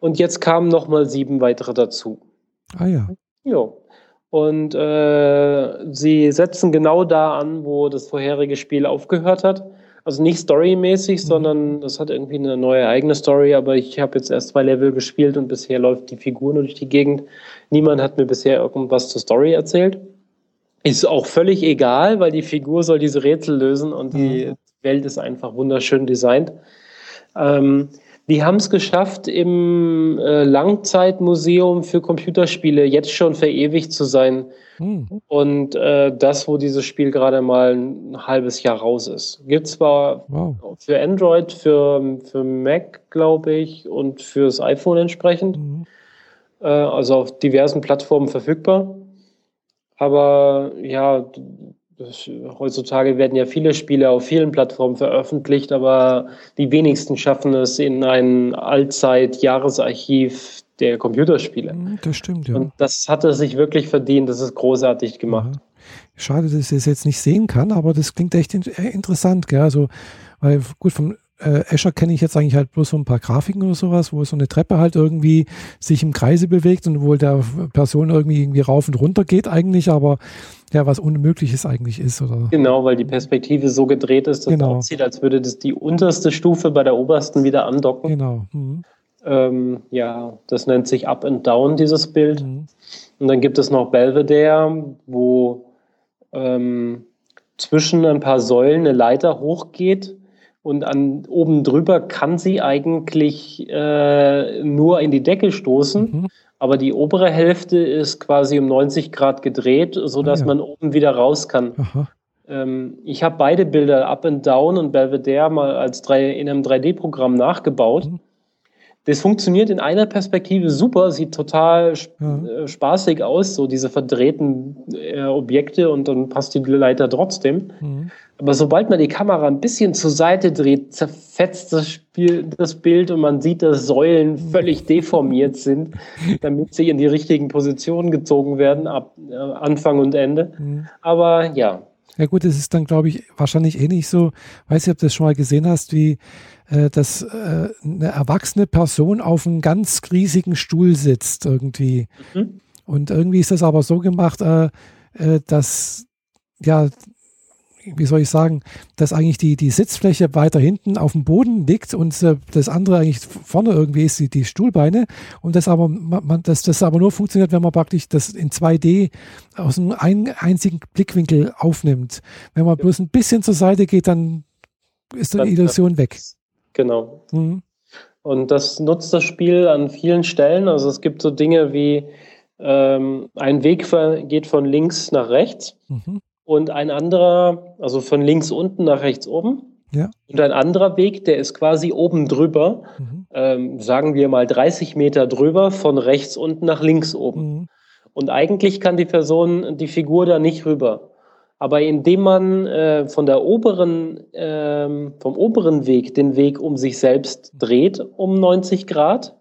Und jetzt kamen nochmal sieben weitere dazu. Ah ja. Ja. Und äh, sie setzen genau da an, wo das vorherige Spiel aufgehört hat. Also nicht storymäßig, mhm. sondern das hat irgendwie eine neue eigene Story, aber ich habe jetzt erst zwei Level gespielt und bisher läuft die Figur nur durch die Gegend. Niemand hat mir bisher irgendwas zur Story erzählt. Ist auch völlig egal, weil die Figur soll diese Rätsel lösen und die mhm. Welt ist einfach wunderschön designt. Ähm, die haben es geschafft, im äh, Langzeitmuseum für Computerspiele jetzt schon verewigt zu sein. Mhm. Und äh, das, wo dieses Spiel gerade mal ein halbes Jahr raus ist. Gibt zwar wow. für Android, für, für Mac, glaube ich, und fürs iPhone entsprechend. Mhm. Äh, also auf diversen Plattformen verfügbar. Aber ja, das, heutzutage werden ja viele Spiele auf vielen Plattformen veröffentlicht, aber die wenigsten schaffen es in ein Allzeit-Jahresarchiv der Computerspiele. Mhm, das stimmt, ja. Und das hat er sich wirklich verdient. Das ist großartig gemacht. Ja. Schade, dass ich es jetzt nicht sehen kann, aber das klingt echt äh, interessant. Gell? Also, weil gut, vom äh, Azure kenne ich jetzt eigentlich halt bloß so ein paar Grafiken oder sowas, wo so eine Treppe halt irgendwie sich im Kreise bewegt und wo der Person irgendwie irgendwie rauf und runter geht eigentlich, aber ja, was Unmögliches eigentlich ist. Oder? Genau, weil die Perspektive so gedreht ist, dass genau. es aussieht, als würde das die unterste Stufe bei der obersten wieder andocken. Genau. Mhm. Ähm, ja, das nennt sich Up and Down, dieses Bild. Mhm. Und dann gibt es noch Belvedere, wo ähm, zwischen ein paar Säulen eine Leiter hochgeht und an, oben drüber kann sie eigentlich äh, nur in die Decke stoßen. Mhm. Aber die obere Hälfte ist quasi um 90 Grad gedreht, sodass ah, ja. man oben wieder raus kann. Ähm, ich habe beide Bilder, Up and Down und Belvedere, mal als drei, in einem 3D-Programm nachgebaut. Mhm. Das funktioniert in einer Perspektive super, sieht total. Äh, spaßig aus, so diese verdrehten äh, Objekte und dann passt die Leiter trotzdem. Mhm. Aber sobald man die Kamera ein bisschen zur Seite dreht, zerfetzt das, Spiel, das Bild und man sieht, dass Säulen völlig deformiert sind, damit sie in die richtigen Positionen gezogen werden, ab äh, Anfang und Ende. Mhm. Aber ja. Ja gut, es ist dann, glaube ich, wahrscheinlich ähnlich so, weiß nicht, ob du das schon mal gesehen hast, wie dass äh, eine erwachsene Person auf einem ganz riesigen Stuhl sitzt irgendwie. Mhm. Und irgendwie ist das aber so gemacht, äh, äh, dass ja, wie soll ich sagen, dass eigentlich die, die Sitzfläche weiter hinten auf dem Boden liegt und äh, das andere eigentlich vorne irgendwie ist, die, die Stuhlbeine. Und das aber, man, das, das aber nur funktioniert, wenn man praktisch das in 2D aus einem ein, einzigen Blickwinkel aufnimmt. Wenn man bloß ein bisschen zur Seite geht, dann ist die Illusion weg. Genau. Mhm. Und das nutzt das Spiel an vielen Stellen. Also es gibt so Dinge wie ähm, ein Weg geht von links nach rechts mhm. und ein anderer, also von links unten nach rechts oben. Ja. Und ein anderer Weg, der ist quasi oben drüber, mhm. ähm, sagen wir mal 30 Meter drüber, von rechts unten nach links oben. Mhm. Und eigentlich kann die Person, die Figur da nicht rüber. Aber indem man äh, von der oberen, äh, vom oberen Weg den Weg um sich selbst dreht um 90 Grad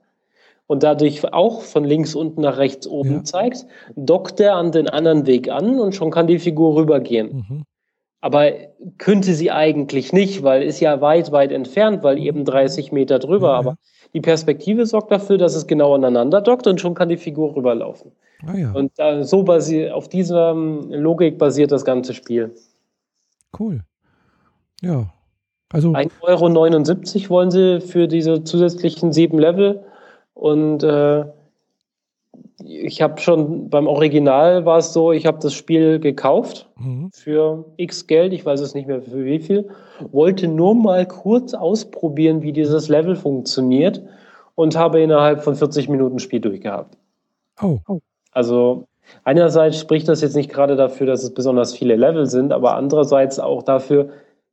und dadurch auch von links unten nach rechts oben ja. zeigt, dockt er an den anderen Weg an und schon kann die Figur rübergehen. Mhm. Aber könnte sie eigentlich nicht, weil ist ja weit, weit entfernt, weil eben 30 Meter drüber. Ja, Aber die Perspektive sorgt dafür, dass es genau aneinander dockt und schon kann die Figur rüberlaufen. Ah, ja. Und äh, so basiert, auf dieser ähm, Logik basiert das ganze Spiel. Cool. Ja. Also 1,79 Euro wollen sie für diese zusätzlichen sieben Level. Und äh, ich habe schon beim Original war es so, ich habe das Spiel gekauft mhm. für X Geld, ich weiß es nicht mehr für wie viel, wollte nur mal kurz ausprobieren, wie dieses Level funktioniert und habe innerhalb von 40 Minuten Spiel durchgehabt. Oh. Also einerseits spricht das jetzt nicht gerade dafür, dass es besonders viele Level sind, aber andererseits auch dafür,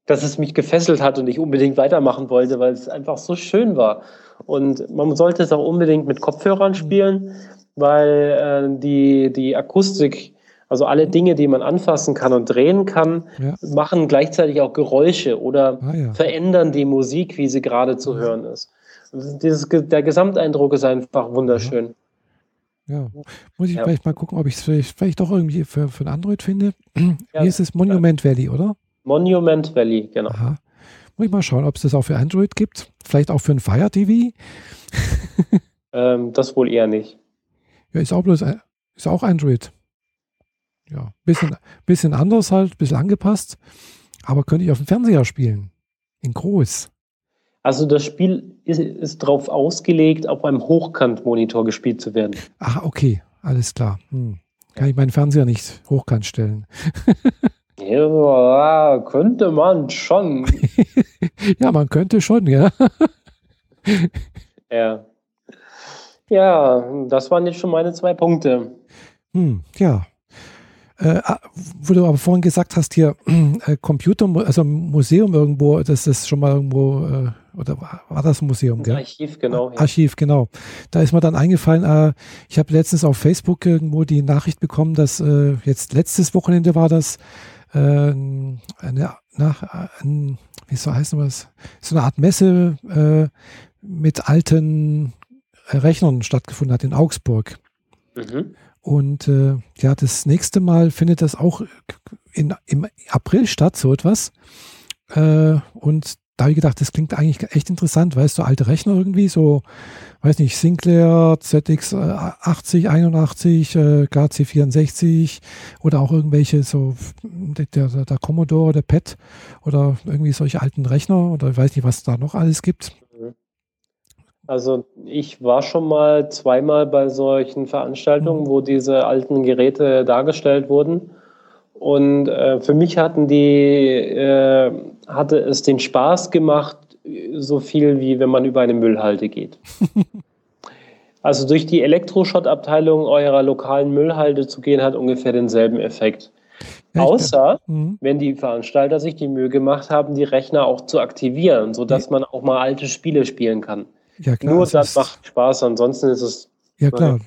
dass es mich gefesselt hat und ich unbedingt weitermachen wollte, weil es einfach so schön war. Und man sollte es auch unbedingt mit Kopfhörern spielen weil äh, die, die Akustik, also alle Dinge, die man anfassen kann und drehen kann, ja. machen gleichzeitig auch Geräusche oder ah, ja. verändern die Musik, wie sie gerade zu hören ist. Dieses, der Gesamteindruck ist einfach wunderschön. Ja, muss ich ja. vielleicht mal gucken, ob ich es vielleicht, vielleicht doch irgendwie für, für ein Android finde. Ja, Wie ist es? Monument Valley, oder? Monument Valley, genau. Aha. Muss ich mal schauen, ob es das auch für Android gibt. Vielleicht auch für ein Fire TV. ähm, das wohl eher nicht. Ja, ist auch bloß, ist auch Android. Ja, bisschen, bisschen anders halt, bisschen angepasst. Aber könnte ich auf dem Fernseher spielen. In groß. Also das Spiel ist, ist darauf ausgelegt, auf einem Hochkant-Monitor gespielt zu werden. Ach, okay, alles klar. Hm. Kann ich meinen Fernseher nicht hochkant stellen. ja, könnte man schon. ja, man könnte schon, ja. ja. Ja, das waren jetzt schon meine zwei Punkte. Hm, ja. Äh, ah, wo du aber vorhin gesagt hast, hier äh, Computer, also Museum irgendwo, das ist schon mal irgendwo, äh, oder war das ein Museum, gell? Archiv, genau. Ja. Archiv, genau. Da ist mir dann eingefallen, äh, ich habe letztens auf Facebook irgendwo die Nachricht bekommen, dass äh, jetzt letztes Wochenende war das, äh, eine, nach, ein, wie soll heißen was, so eine Art Messe mit alten Rechnern stattgefunden hat in Augsburg. Mhm. Und äh, ja, das nächste Mal findet das auch in, im April statt, so etwas. Äh, und da habe ich gedacht, das klingt eigentlich echt interessant, weißt du, alte Rechner irgendwie, so, weiß nicht, Sinclair, ZX 80, 81, äh, KC64 oder auch irgendwelche so, der, der, der Commodore, der PET oder irgendwie solche alten Rechner oder ich weiß nicht, was da noch alles gibt. Also ich war schon mal zweimal bei solchen Veranstaltungen, wo diese alten Geräte dargestellt wurden. Und äh, für mich hatten die, äh, hatte es den Spaß gemacht, so viel wie wenn man über eine Müllhalde geht. also durch die Elektroschrottabteilung eurer lokalen Müllhalde zu gehen, hat ungefähr denselben Effekt. Ja, Außer, mhm. wenn die Veranstalter sich die Mühe gemacht haben, die Rechner auch zu aktivieren, sodass ja. man auch mal alte Spiele spielen kann. Ja, klar. Nur das macht Spaß, ansonsten ist es. Ja, klar.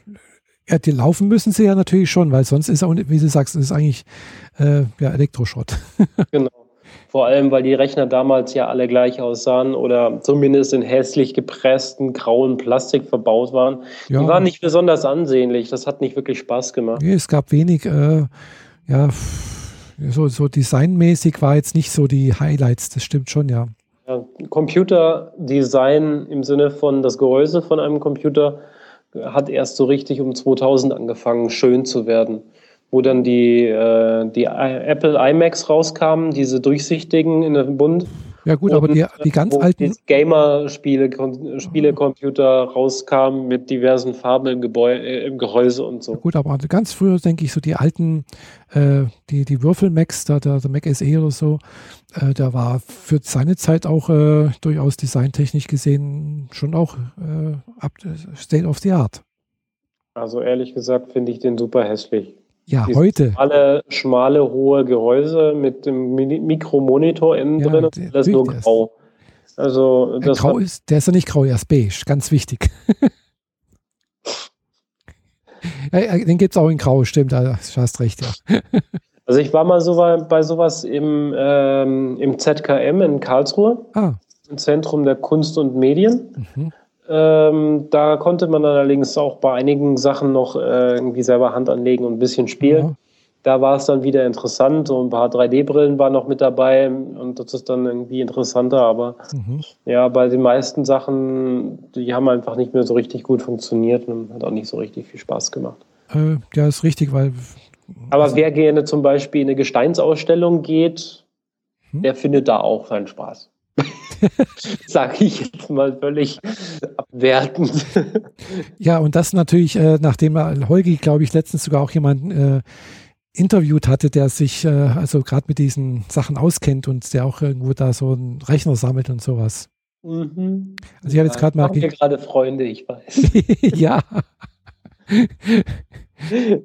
Ja, die laufen müssen sie ja natürlich schon, weil sonst ist auch, wie du sagst, ist eigentlich äh, ja, Elektroschrott. genau. Vor allem, weil die Rechner damals ja alle gleich aussahen oder zumindest in hässlich gepressten grauen Plastik verbaut waren. Ja. Die waren nicht besonders ansehnlich. Das hat nicht wirklich Spaß gemacht. Nee, es gab wenig, äh, ja, so, so designmäßig war jetzt nicht so die Highlights, das stimmt schon, ja. Ja, Computerdesign im Sinne von das Gehäuse von einem Computer hat erst so richtig um 2000 angefangen, schön zu werden. Wo dann die, äh, die Apple iMacs rauskamen, diese durchsichtigen in dem Bund ja gut, aber die, die ganz alten Gamer-Spiele, Spielecomputer rauskamen mit diversen Farben im, Gebäude, äh, im Gehäuse und so. Ja gut, aber ganz früher denke ich so die alten, äh, die, die Würfel-Macs, der, der, Mac SE oder so, äh, der war für seine Zeit auch äh, durchaus designtechnisch gesehen schon auch äh, State of the Art. Also ehrlich gesagt finde ich den super hässlich. Ja, Dieses heute. Schmale, schmale, hohe Gehäuse mit dem Mikromonitor innen ja, drin, das ist nur grau. Also, das grau ist, der ist ja nicht grau, er ist beige, ganz wichtig. Den gibt es auch in grau, stimmt, du hast recht, ja. also ich war mal so bei sowas im, ähm, im ZKM in Karlsruhe, ah. im Zentrum der Kunst und Medien. Mhm. Ähm, da konnte man allerdings auch bei einigen Sachen noch äh, irgendwie selber Hand anlegen und ein bisschen spielen. da war es dann wieder interessant. So ein paar 3D-Brillen waren noch mit dabei und das ist dann irgendwie interessanter. Aber mhm. ja, bei den meisten Sachen, die haben einfach nicht mehr so richtig gut funktioniert und hat auch nicht so richtig viel Spaß gemacht. Äh, ja, ist richtig, weil. Aber also, wer gerne zum Beispiel in eine Gesteinsausstellung geht, hm? der findet da auch seinen Spaß. Sage ich jetzt mal völlig abwertend. Ja, und das natürlich, äh, nachdem Holgi, glaube ich, letztens sogar auch jemanden äh, interviewt hatte, der sich äh, also gerade mit diesen Sachen auskennt und der auch irgendwo da so einen Rechner sammelt und sowas. Mhm. Also ich habe jetzt gerade mal. Ich gerade Freunde, ich weiß. ja.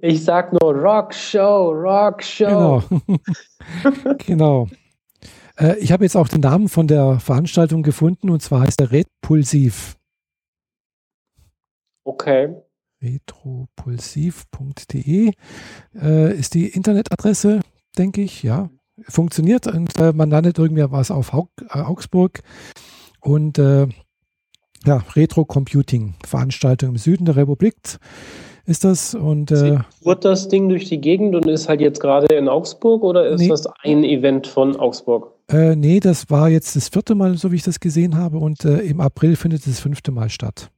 Ich sag nur Rock Show, Rock Show. Genau. genau. Äh, ich habe jetzt auch den Namen von der Veranstaltung gefunden und zwar heißt er Repulsiv. Okay retropulsiv.de äh, ist die Internetadresse, denke ich, ja. Funktioniert und äh, man landet irgendwie was auf Haug, äh, Augsburg und äh, ja, Retro Computing Veranstaltung im Süden der Republik ist das und äh, Fuhrt das Ding durch die Gegend und ist halt jetzt gerade in Augsburg oder ist nee, das ein Event von Augsburg? Äh, nee, das war jetzt das vierte Mal, so wie ich das gesehen habe und äh, im April findet es das fünfte Mal statt.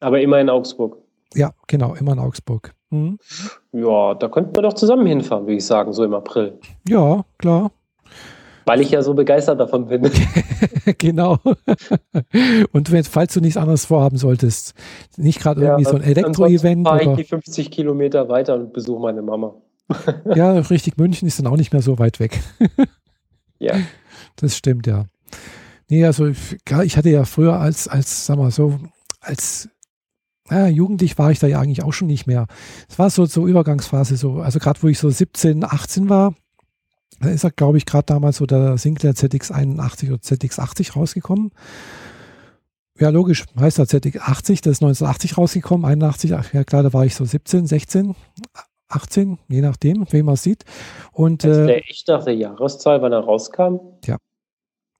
Aber immer in Augsburg. Ja, genau, immer in Augsburg. Mhm. Ja, da könnten wir doch zusammen hinfahren, würde ich sagen, so im April. Ja, klar. Weil ich ja so begeistert davon bin. genau. Und wenn, falls du nichts anderes vorhaben solltest, nicht gerade ja, irgendwie so ein Elektro-Event. fahre ich die 50 Kilometer weiter und besuche meine Mama. ja, richtig, München ist dann auch nicht mehr so weit weg. ja. Das stimmt, ja. Nee, also ich hatte ja früher als, als, sag mal so, als ja, jugendlich war ich da ja eigentlich auch schon nicht mehr. Es war so so Übergangsphase, so, also gerade wo ich so 17, 18 war, da ist er, glaube ich, gerade damals so der Sinclair ZX81 oder ZX80 rausgekommen. Ja, logisch, heißt er ZX80, das ist 1980 rausgekommen, 81, ja klar, da war ich so 17, 16, 18, je nachdem, wie man es sieht. Und, das ist äh, der echte Jahreszahl, wann er rauskam? Ja,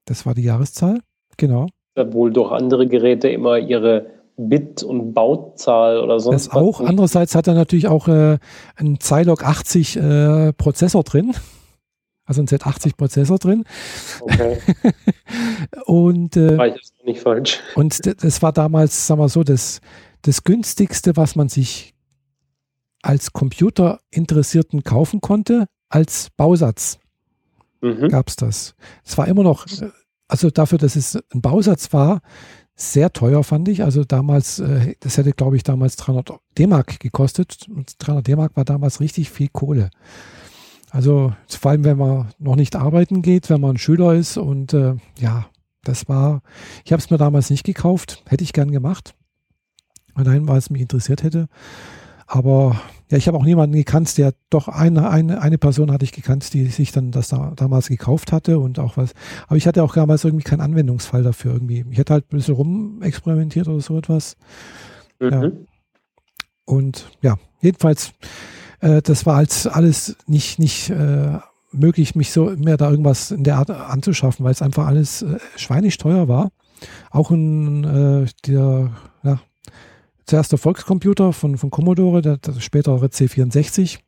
das war die Jahreszahl, genau. Obwohl doch andere Geräte immer ihre Bit- und Bauzahl oder sonst das was. auch. Andererseits hat er natürlich auch äh, einen Zilog 80 äh, Prozessor drin. Also ein Z80 Prozessor drin. Okay. und äh, war ich nicht falsch. Und das war damals, sagen wir so, das, das günstigste, was man sich als Computerinteressierten kaufen konnte, als Bausatz. Mhm. Gab es das. Es war immer noch, äh, also dafür, dass es ein Bausatz war, sehr teuer, fand ich. Also damals, äh, das hätte, glaube ich, damals 300 D-Mark gekostet. Und 300 D-Mark war damals richtig viel Kohle. Also vor allem, wenn man noch nicht arbeiten geht, wenn man ein Schüler ist. Und äh, ja, das war, ich habe es mir damals nicht gekauft. Hätte ich gern gemacht. Allein, weil es mich interessiert hätte. Aber ja, ich habe auch niemanden gekannt, der doch eine, eine, eine Person hatte ich gekannt, die sich dann das da, damals gekauft hatte und auch was. Aber ich hatte auch damals irgendwie keinen Anwendungsfall dafür irgendwie. Ich hätte halt ein bisschen rumexperimentiert oder so etwas. Mhm. Ja. Und ja, jedenfalls, äh, das war als alles nicht, nicht äh, möglich, mich so mehr da irgendwas in der Art anzuschaffen, weil es einfach alles äh, schweinisch teuer war. Auch in äh, der, ja, zuerst der Volkscomputer von, von Commodore, der, der spätere C64,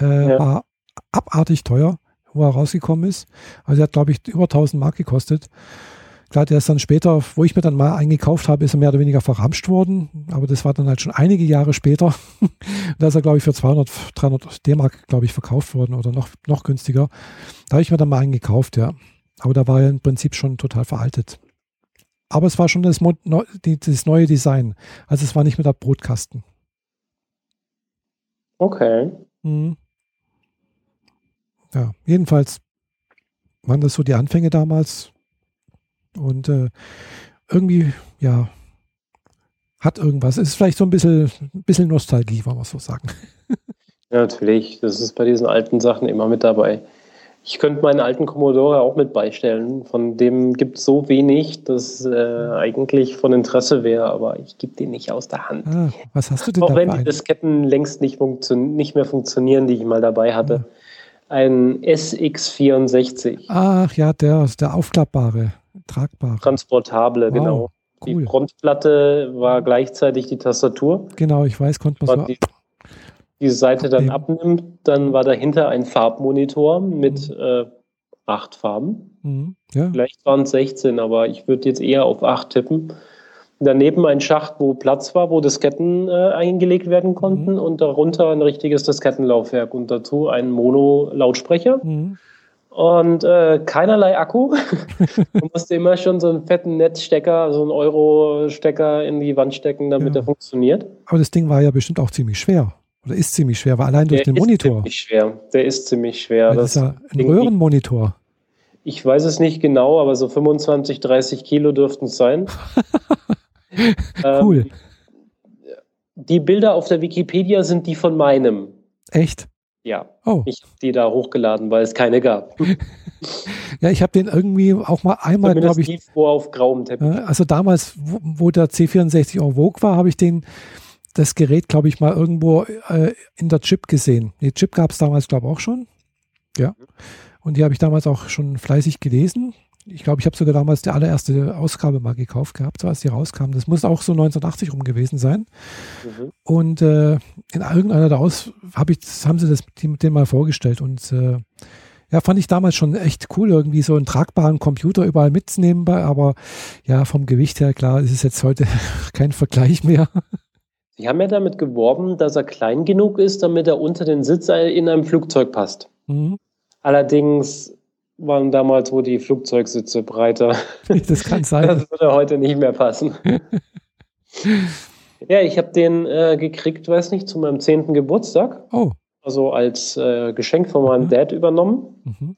äh, ja. war abartig teuer, wo er rausgekommen ist. Also er hat, glaube ich, über 1000 Mark gekostet. Klar, der ist dann später, wo ich mir dann mal eingekauft habe, ist er mehr oder weniger verramscht worden. Aber das war dann halt schon einige Jahre später. da ist er, glaube ich, für 200, 300 D-Mark, glaube ich, verkauft worden oder noch, noch günstiger. Da habe ich mir dann mal eingekauft, ja. Aber da war er im Prinzip schon total veraltet. Aber es war schon das, das neue Design. Also es war nicht mehr der Brotkasten. Okay. Mhm. Ja, jedenfalls waren das so die Anfänge damals. Und äh, irgendwie, ja, hat irgendwas. Ist vielleicht so ein bisschen, ein bisschen Nostalgie, wollen wir so sagen. Ja, natürlich. Das ist bei diesen alten Sachen immer mit dabei. Ich könnte meinen alten Commodore auch mit beistellen. Von dem gibt es so wenig, dass äh, eigentlich von Interesse wäre, aber ich gebe den nicht aus der Hand. Ah, was hast du denn Auch wenn die Disketten längst nicht, nicht mehr funktionieren, die ich mal dabei hatte. Ja. Ein SX64. Ach ja, der, der aufklappbare, tragbare. Transportable, wow. genau. Cool. Die Frontplatte war gleichzeitig die Tastatur. Genau, ich weiß, konnte man so. Die, die Seite dann abnimmt, dann war dahinter ein Farbmonitor mit mhm. äh, acht Farben. Mhm. Ja. Vielleicht waren es 16, aber ich würde jetzt eher auf acht tippen. Daneben ein Schacht, wo Platz war, wo Disketten äh, eingelegt werden konnten mhm. und darunter ein richtiges Diskettenlaufwerk und dazu ein Mono-Lautsprecher. Mhm. Und äh, keinerlei Akku. Man musste immer schon so einen fetten Netzstecker, so einen Euro-Stecker in die Wand stecken, damit ja. er funktioniert. Aber das Ding war ja bestimmt auch ziemlich schwer. Oder ist ziemlich schwer, weil allein durch Der den Monitor. Der ist ziemlich schwer. Der ist ziemlich schwer. Das, das ist ja ein Röhrenmonitor. Ich weiß es nicht genau, aber so 25, 30 Kilo dürften es sein. cool. Ähm, die Bilder auf der Wikipedia sind die von meinem. Echt? Ja. Oh. Ich habe die da hochgeladen, weil es keine gab. ja, ich habe den irgendwie auch mal einmal, glaube ich. Tiefrohr auf grauem Teppich. Also damals, wo, wo der C64 en vogue war, habe ich den das Gerät, glaube ich, mal irgendwo äh, in der Chip gesehen. Die Chip gab es damals, glaube ich, auch schon. Ja. Und die habe ich damals auch schon fleißig gelesen ich glaube, ich habe sogar damals die allererste Ausgabe mal gekauft gehabt, so als die rauskam. Das muss auch so 1980 rum gewesen sein. Mhm. Und äh, in irgendeiner der Aus hab ich, haben sie das mit dem mal vorgestellt und äh, ja, fand ich damals schon echt cool, irgendwie so einen tragbaren Computer überall mitzunehmen, aber ja, vom Gewicht her, klar, ist es jetzt heute kein Vergleich mehr. Sie haben ja damit geworben, dass er klein genug ist, damit er unter den Sitz in einem Flugzeug passt. Mhm. Allerdings waren damals wo die Flugzeugsitze breiter. Das kann sein. Das würde heute nicht mehr passen. ja, ich habe den äh, gekriegt, weiß nicht, zu meinem zehnten Geburtstag. Oh. Also als äh, Geschenk von meinem mhm. Dad übernommen. Mhm.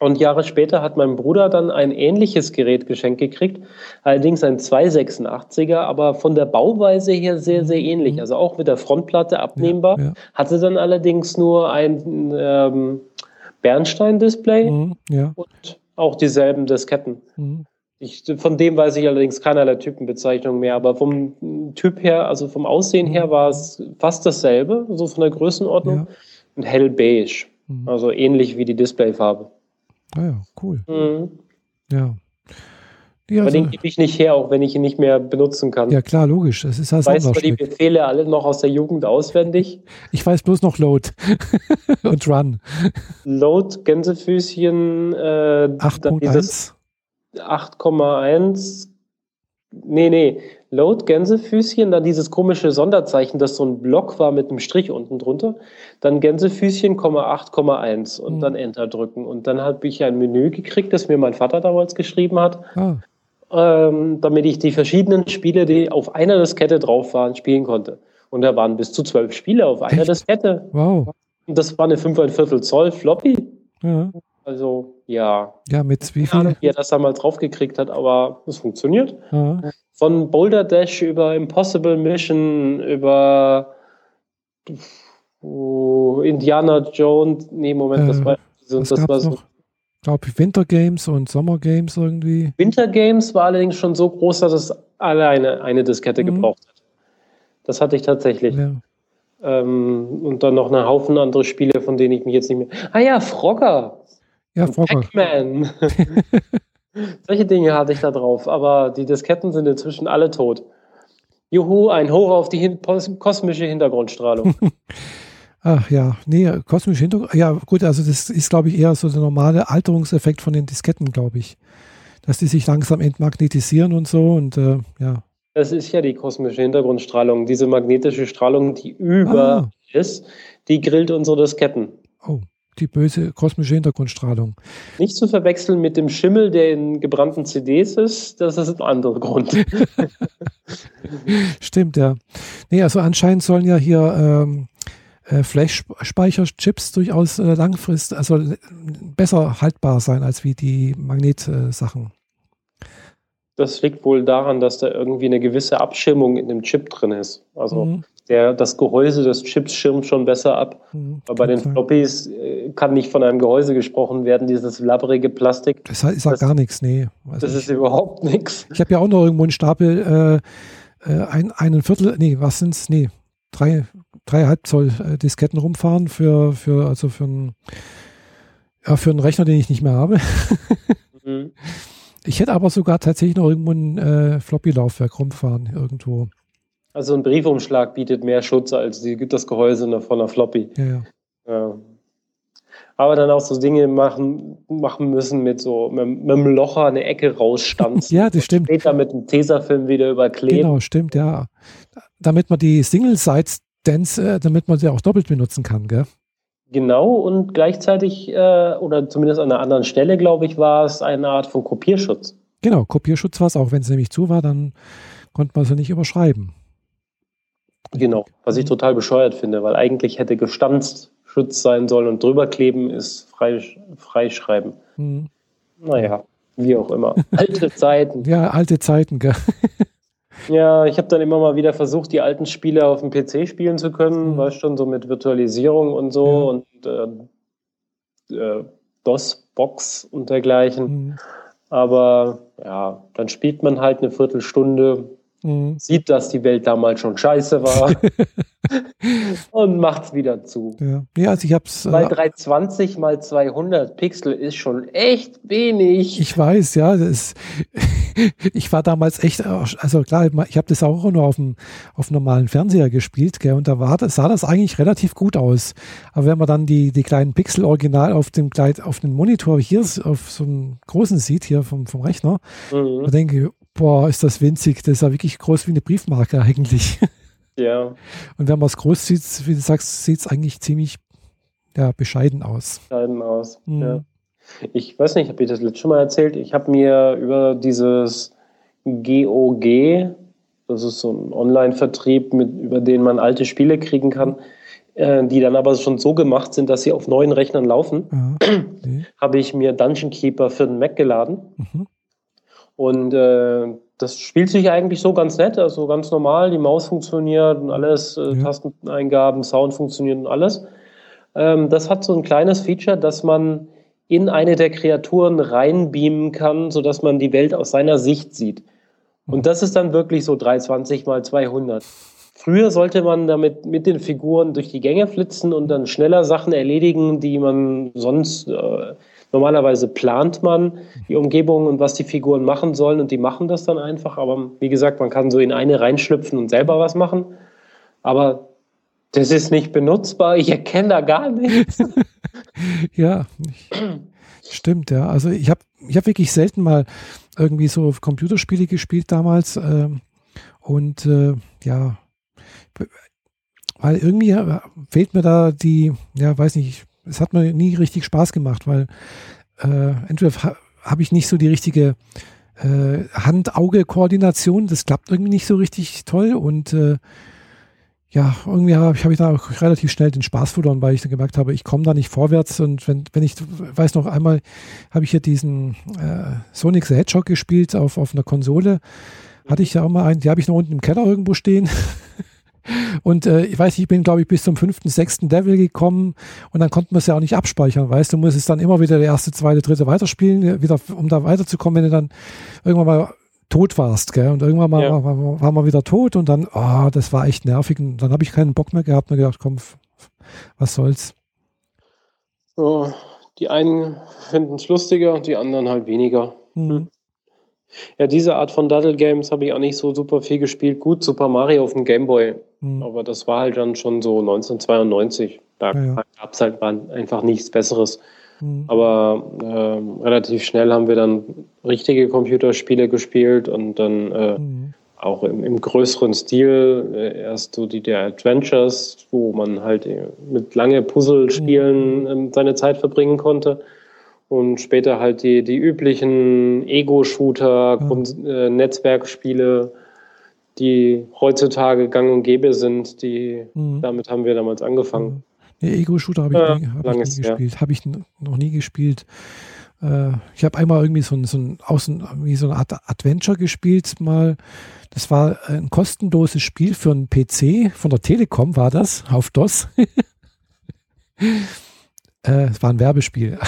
Und Jahre später hat mein Bruder dann ein ähnliches Gerät geschenkt gekriegt, allerdings ein 286er, aber von der Bauweise her sehr, sehr ähnlich. Mhm. Also auch mit der Frontplatte abnehmbar. Ja, ja. Hatte dann allerdings nur ein ähm, Bernstein-Display mhm, ja. und auch dieselben Disketten. Mhm. Ich, von dem weiß ich allerdings keinerlei Typenbezeichnung mehr, aber vom Typ her, also vom Aussehen her, mhm. war es fast dasselbe, so von der Größenordnung. Ja. Und hellbeige, mhm. also ähnlich wie die Displayfarbe. Ah ja, cool. Mhm. Ja. Ja, Aber also, den gebe ich nicht her, auch wenn ich ihn nicht mehr benutzen kann. Ja, klar, logisch. Es ist halt weißt du die Befehle alle noch aus der Jugend auswendig? Ich weiß bloß noch Load und Run. Load, Gänsefüßchen, äh, 8.1. 8,1. Nee, nee. Load, Gänsefüßchen, dann dieses komische Sonderzeichen, das so ein Block war mit einem Strich unten drunter. Dann Gänsefüßchen, 8,1 und hm. dann Enter drücken. Und dann habe ich ein Menü gekriegt, das mir mein Vater damals geschrieben hat. Ah ähm, damit ich die verschiedenen Spiele, die auf einer Diskette drauf waren, spielen konnte. Und da waren bis zu zwölf Spiele auf einer Echt? Diskette. Wow. Und das war eine 5,25 Zoll Floppy. Ja. Also, ja. Ja, mit wie viel? Ahnung, wie er das damals draufgekriegt hat, aber es funktioniert. Ja. Von Boulder Dash über Impossible Mission, über oh, Indiana Jones. Nee, Moment, äh, das war, das war so glaube ich, Winter Games und Sommer Games irgendwie. Winter Games war allerdings schon so groß, dass es alleine eine Diskette mhm. gebraucht hat. Das hatte ich tatsächlich. Ja. Ähm, und dann noch einen Haufen andere Spiele, von denen ich mich jetzt nicht mehr. Ah ja, Frogger. Ja, Frogger. Pac-Man. Solche Dinge hatte ich da drauf, aber die Disketten sind inzwischen alle tot. Juhu, ein Hoch auf die hin kosmische Hintergrundstrahlung. Ach ja, nee, kosmische Hintergrund. Ja, gut, also das ist, glaube ich, eher so der normale Alterungseffekt von den Disketten, glaube ich. Dass die sich langsam entmagnetisieren und so und äh, ja. Das ist ja die kosmische Hintergrundstrahlung. Diese magnetische Strahlung, die über ah. ist, die grillt unsere Disketten. Oh, die böse kosmische Hintergrundstrahlung. Nicht zu verwechseln mit dem Schimmel, der in gebrannten CDs ist. Das ist ein anderer Grund. Stimmt, ja. Nee, also anscheinend sollen ja hier ähm, äh, Flash-Speicherchips durchaus äh, langfristig, also äh, besser haltbar sein als wie die Magnetsachen. Das liegt wohl daran, dass da irgendwie eine gewisse Abschirmung in dem Chip drin ist. Also mhm. der, das Gehäuse des Chips schirmt schon besser ab. Mhm, Aber bei den Floppies äh, kann nicht von einem Gehäuse gesprochen werden, dieses labbrige Plastik. Das ist ja gar nichts, nee. Also das ist überhaupt nichts. Ich habe ja auch noch irgendwo einen Stapel, äh, äh ein, einen Viertel, nee, was sind's? Nee, drei, dreieinhalb Zoll äh, Disketten rumfahren für, für, also für einen, ja, für einen Rechner, den ich nicht mehr habe. mhm. Ich hätte aber sogar tatsächlich noch irgendwo ein äh, Floppy-Laufwerk rumfahren irgendwo. Also ein Briefumschlag bietet mehr Schutz als die, das Gehäuse von einer Floppy. Ja, ja. Ja. Aber dann auch so Dinge machen, machen müssen mit so mit, mit einem Locher eine Ecke rausstanzen. ja, das stimmt. Später mit einem Tesafilm wieder überkleben. Genau, stimmt, ja. Damit man die Single-Sites Dance, äh, damit man sie auch doppelt benutzen kann, gell? Genau, und gleichzeitig, äh, oder zumindest an einer anderen Stelle, glaube ich, war es eine Art von Kopierschutz. Genau, Kopierschutz war es auch. Wenn es nämlich zu war, dann konnte man sie nicht überschreiben. Genau, was ich total bescheuert finde, weil eigentlich hätte gestanzt Schutz sein sollen und drüber kleben ist freisch freischreiben. Mhm. Naja, wie auch immer. Alte Zeiten. Ja, alte Zeiten, gell? Ja, ich habe dann immer mal wieder versucht, die alten Spiele auf dem PC spielen zu können, mhm. weißt schon, so mit Virtualisierung und so ja. und äh, äh, DOS-Box und dergleichen. Mhm. Aber ja, dann spielt man halt eine Viertelstunde, mhm. sieht, dass die Welt damals schon scheiße war und macht es wieder zu. Ja, ja also ich hab's. Weil äh, 320 mal 200 Pixel ist schon echt wenig. Ich weiß, ja. Das, ich war damals echt, also klar, ich habe das auch nur auf dem auf normalen Fernseher gespielt, gell, und da war sah das eigentlich relativ gut aus. Aber wenn man dann die, die kleinen Pixel original auf dem auf dem Monitor hier auf so einem großen sieht, hier vom, vom Rechner, mhm. da denke ich, boah, ist das winzig. Das ist ja wirklich groß wie eine Briefmarke eigentlich. Ja. Und wenn man es groß sieht, wie du sagst, sieht es eigentlich ziemlich ja, bescheiden aus. Bescheiden aus, mhm. ja. Ich weiß nicht, habe ich das letzte Mal erzählt? Ich habe mir über dieses GOG, das ist so ein Online-Vertrieb, über den man alte Spiele kriegen kann, äh, die dann aber schon so gemacht sind, dass sie auf neuen Rechnern laufen, ja. okay. habe ich mir Dungeon Keeper für den Mac geladen. Mhm. Und äh, das spielt sich eigentlich so ganz nett, also ganz normal. Die Maus funktioniert und alles, äh, ja. Tasteneingaben, Sound funktioniert und alles. Ähm, das hat so ein kleines Feature, dass man in eine der Kreaturen reinbeamen kann, sodass man die Welt aus seiner Sicht sieht. Und das ist dann wirklich so 320 mal 200. Früher sollte man damit mit den Figuren durch die Gänge flitzen und dann schneller Sachen erledigen, die man sonst äh, Normalerweise plant man die Umgebung und was die Figuren machen sollen und die machen das dann einfach. Aber wie gesagt, man kann so in eine reinschlüpfen und selber was machen. Aber das ist nicht benutzbar. Ich erkenne da gar nichts. ja, stimmt, ja. Also ich habe ich hab wirklich selten mal irgendwie so Computerspiele gespielt damals. Ähm, und äh, ja, weil irgendwie fehlt mir da die, ja, weiß nicht, es hat mir nie richtig Spaß gemacht, weil äh, entweder ha, habe ich nicht so die richtige äh, Hand-Auge-Koordination, das klappt irgendwie nicht so richtig toll und äh, ja, irgendwie habe ich, hab ich da auch relativ schnell den Spaß verloren, weil ich dann gemerkt habe, ich komme da nicht vorwärts und wenn, wenn ich, weiß noch einmal, habe ich hier diesen äh, Sonic the Hedgehog gespielt auf, auf einer Konsole, hatte ich ja auch mal einen, die habe ich noch unten im Keller irgendwo stehen Und äh, ich weiß, ich bin, glaube ich, bis zum fünften, sechsten Level gekommen und dann konnten wir es ja auch nicht abspeichern, weißt du, musst es dann immer wieder der erste, zweite, dritte weiterspielen, äh, wieder, um da weiterzukommen, wenn du dann irgendwann mal tot warst, gell? Und irgendwann mal ja. war, war man wieder tot und dann, oh, das war echt nervig. Und dann habe ich keinen Bock mehr gehabt und gedacht, komm, was soll's. Oh, die einen finden es lustiger und die anderen halt weniger. Mhm. Ja, diese Art von Daddle Games habe ich auch nicht so super viel gespielt. Gut, Super Mario auf dem Game Boy, mhm. aber das war halt dann schon so 1992. Da ja, ja. gab es halt einfach nichts Besseres. Mhm. Aber äh, relativ schnell haben wir dann richtige Computerspiele gespielt und dann äh, mhm. auch im, im, größeren Stil äh, erst so die der Adventures, wo man halt äh, mit lange Puzzlespielen äh, seine Zeit verbringen konnte und später halt die, die üblichen Ego-Shooter, äh, Netzwerkspiele, die heutzutage gang und gäbe sind, die mhm. damit haben wir damals angefangen. Nee, Ego-Shooter habe ich, ja, nie, hab ich nie gespielt. Habe ich noch nie gespielt. Äh, ich habe einmal irgendwie so ein, so ein, Außen, wie so eine Art Adventure gespielt, mal. Das war ein kostenloses Spiel für einen PC, von der Telekom war das, auf DOS. äh, es war ein Werbespiel.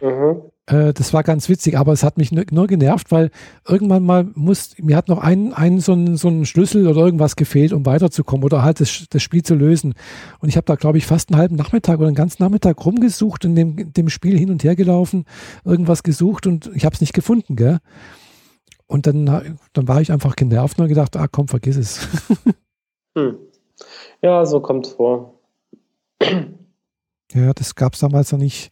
Mhm. Äh, das war ganz witzig, aber es hat mich nur, nur, genervt, weil irgendwann mal muss, mir hat noch ein, ein so, ein so ein Schlüssel oder irgendwas gefehlt, um weiterzukommen oder halt das, das Spiel zu lösen. Und ich habe da, glaube ich, fast einen halben Nachmittag oder einen ganzen Nachmittag rumgesucht und dem, dem Spiel hin und her gelaufen, irgendwas gesucht und ich habe es nicht gefunden, gell? Und dann, dann war ich einfach genervt und gedacht, ah komm, vergiss es. Hm. Ja, so kommt es vor. Ja, das gab es damals noch nicht.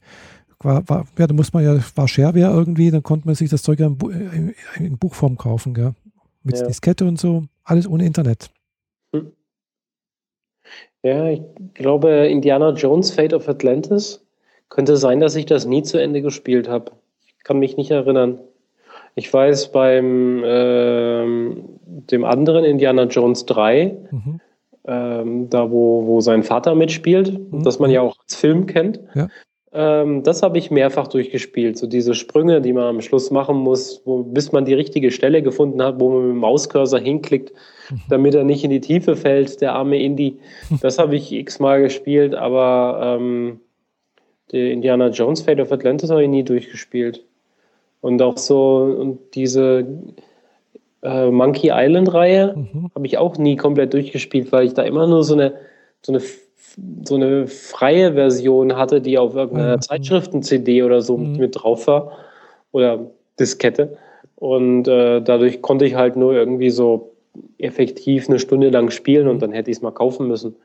War, war, ja, da muss man ja, war Shareware irgendwie, dann konnte man sich das Zeug ja in, in, in Buchform kaufen, gell? Mit ja. Diskette und so, alles ohne Internet. Hm. Ja, ich glaube, Indiana Jones Fate of Atlantis könnte sein, dass ich das nie zu Ende gespielt habe. Ich kann mich nicht erinnern. Ich weiß, beim ähm, dem anderen Indiana Jones 3, mhm. ähm, da wo, wo sein Vater mitspielt, mhm. das man ja auch als Film kennt, ja. Ähm, das habe ich mehrfach durchgespielt. So diese Sprünge, die man am Schluss machen muss, wo, bis man die richtige Stelle gefunden hat, wo man mit dem Mauscursor hinklickt, mhm. damit er nicht in die Tiefe fällt, der arme Indie. Das habe ich x-mal gespielt, aber ähm, die Indiana Jones Fate of Atlantis habe ich nie durchgespielt. Und auch so, und diese äh, Monkey Island-Reihe mhm. habe ich auch nie komplett durchgespielt, weil ich da immer nur so eine, so eine, so eine freie Version hatte, die auf irgendeiner mhm. Zeitschriften-CD oder so mhm. mit drauf war. Oder Diskette. Und äh, dadurch konnte ich halt nur irgendwie so effektiv eine Stunde lang spielen und mhm. dann hätte ich es mal kaufen müssen.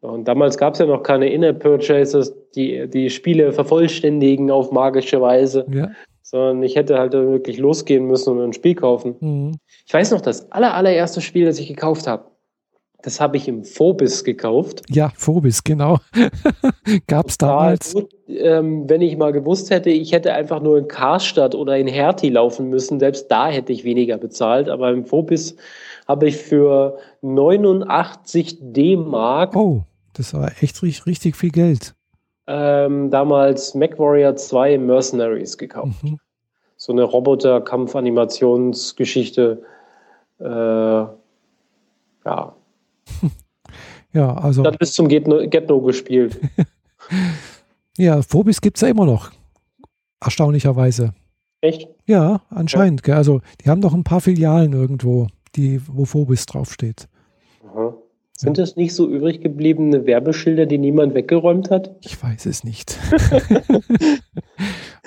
Und damals gab es ja noch keine In-App-Purchases, die die Spiele vervollständigen auf magische Weise. Ja sondern ich hätte halt wirklich losgehen müssen und ein Spiel kaufen. Mhm. Ich weiß noch, das aller, allererste Spiel, das ich gekauft habe, das habe ich im Phobis gekauft. Ja, Phobis, genau. Gab es damals. Gut, ähm, wenn ich mal gewusst hätte, ich hätte einfach nur in Karstadt oder in Hertie laufen müssen, selbst da hätte ich weniger bezahlt. Aber im Phobis habe ich für 89 D-Mark. Oh, das war echt richtig viel Geld ähm, damals MacWarrior 2 Mercenaries gekauft. Mhm. So eine Roboter-Kampfanimationsgeschichte. Äh, ja. Ja, also. Dann bis zum Get -No gespielt. ja, Phobis gibt es ja immer noch. Erstaunlicherweise. Echt? Ja, anscheinend. Ja. Also, die haben doch ein paar Filialen irgendwo, die, wo Phobis draufsteht. Aha. Sind das nicht so übrig gebliebene Werbeschilder, die niemand weggeräumt hat? Ich weiß es nicht.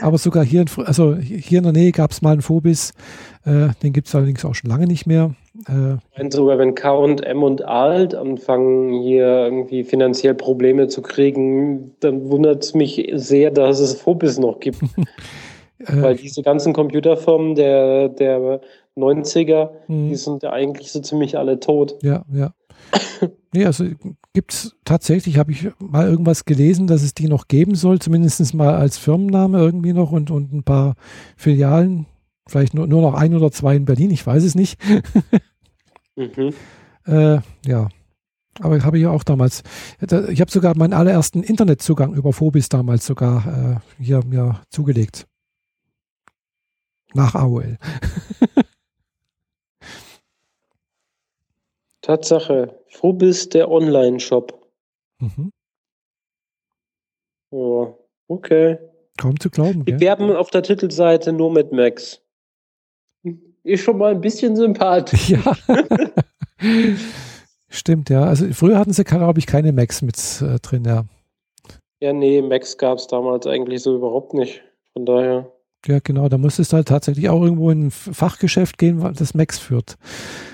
Aber sogar hier in, also hier in der Nähe gab es mal einen Phobis. Äh, den gibt es allerdings auch schon lange nicht mehr. Äh, und sogar wenn K und M und Alt anfangen, hier irgendwie finanziell Probleme zu kriegen, dann wundert es mich sehr, dass es Phobis noch gibt. Äh, Weil diese ganzen Computerfirmen der, der 90er, die sind ja eigentlich so ziemlich alle tot. Ja, ja. Nee, also gibt es tatsächlich, habe ich mal irgendwas gelesen, dass es die noch geben soll, zumindest mal als Firmenname irgendwie noch und, und ein paar Filialen, vielleicht nur, nur noch ein oder zwei in Berlin, ich weiß es nicht. mhm. äh, ja, aber habe ich ja auch damals, ich habe sogar meinen allerersten Internetzugang über Phobis damals sogar äh, hier mir zugelegt. Nach AOL. Tatsache. Phobis, der Online-Shop. Mhm. Oh, okay. Kaum zu glauben. Wir werben auf der Titelseite nur mit Max. Ist schon mal ein bisschen sympathisch. Ja. Stimmt, ja. Also früher hatten sie, glaube ich, keine Macs mit äh, drin, ja. Ja, nee, Macs gab es damals eigentlich so überhaupt nicht. Von daher. Ja, genau. Da musstest du halt tatsächlich auch irgendwo in ein Fachgeschäft gehen, das Macs führt.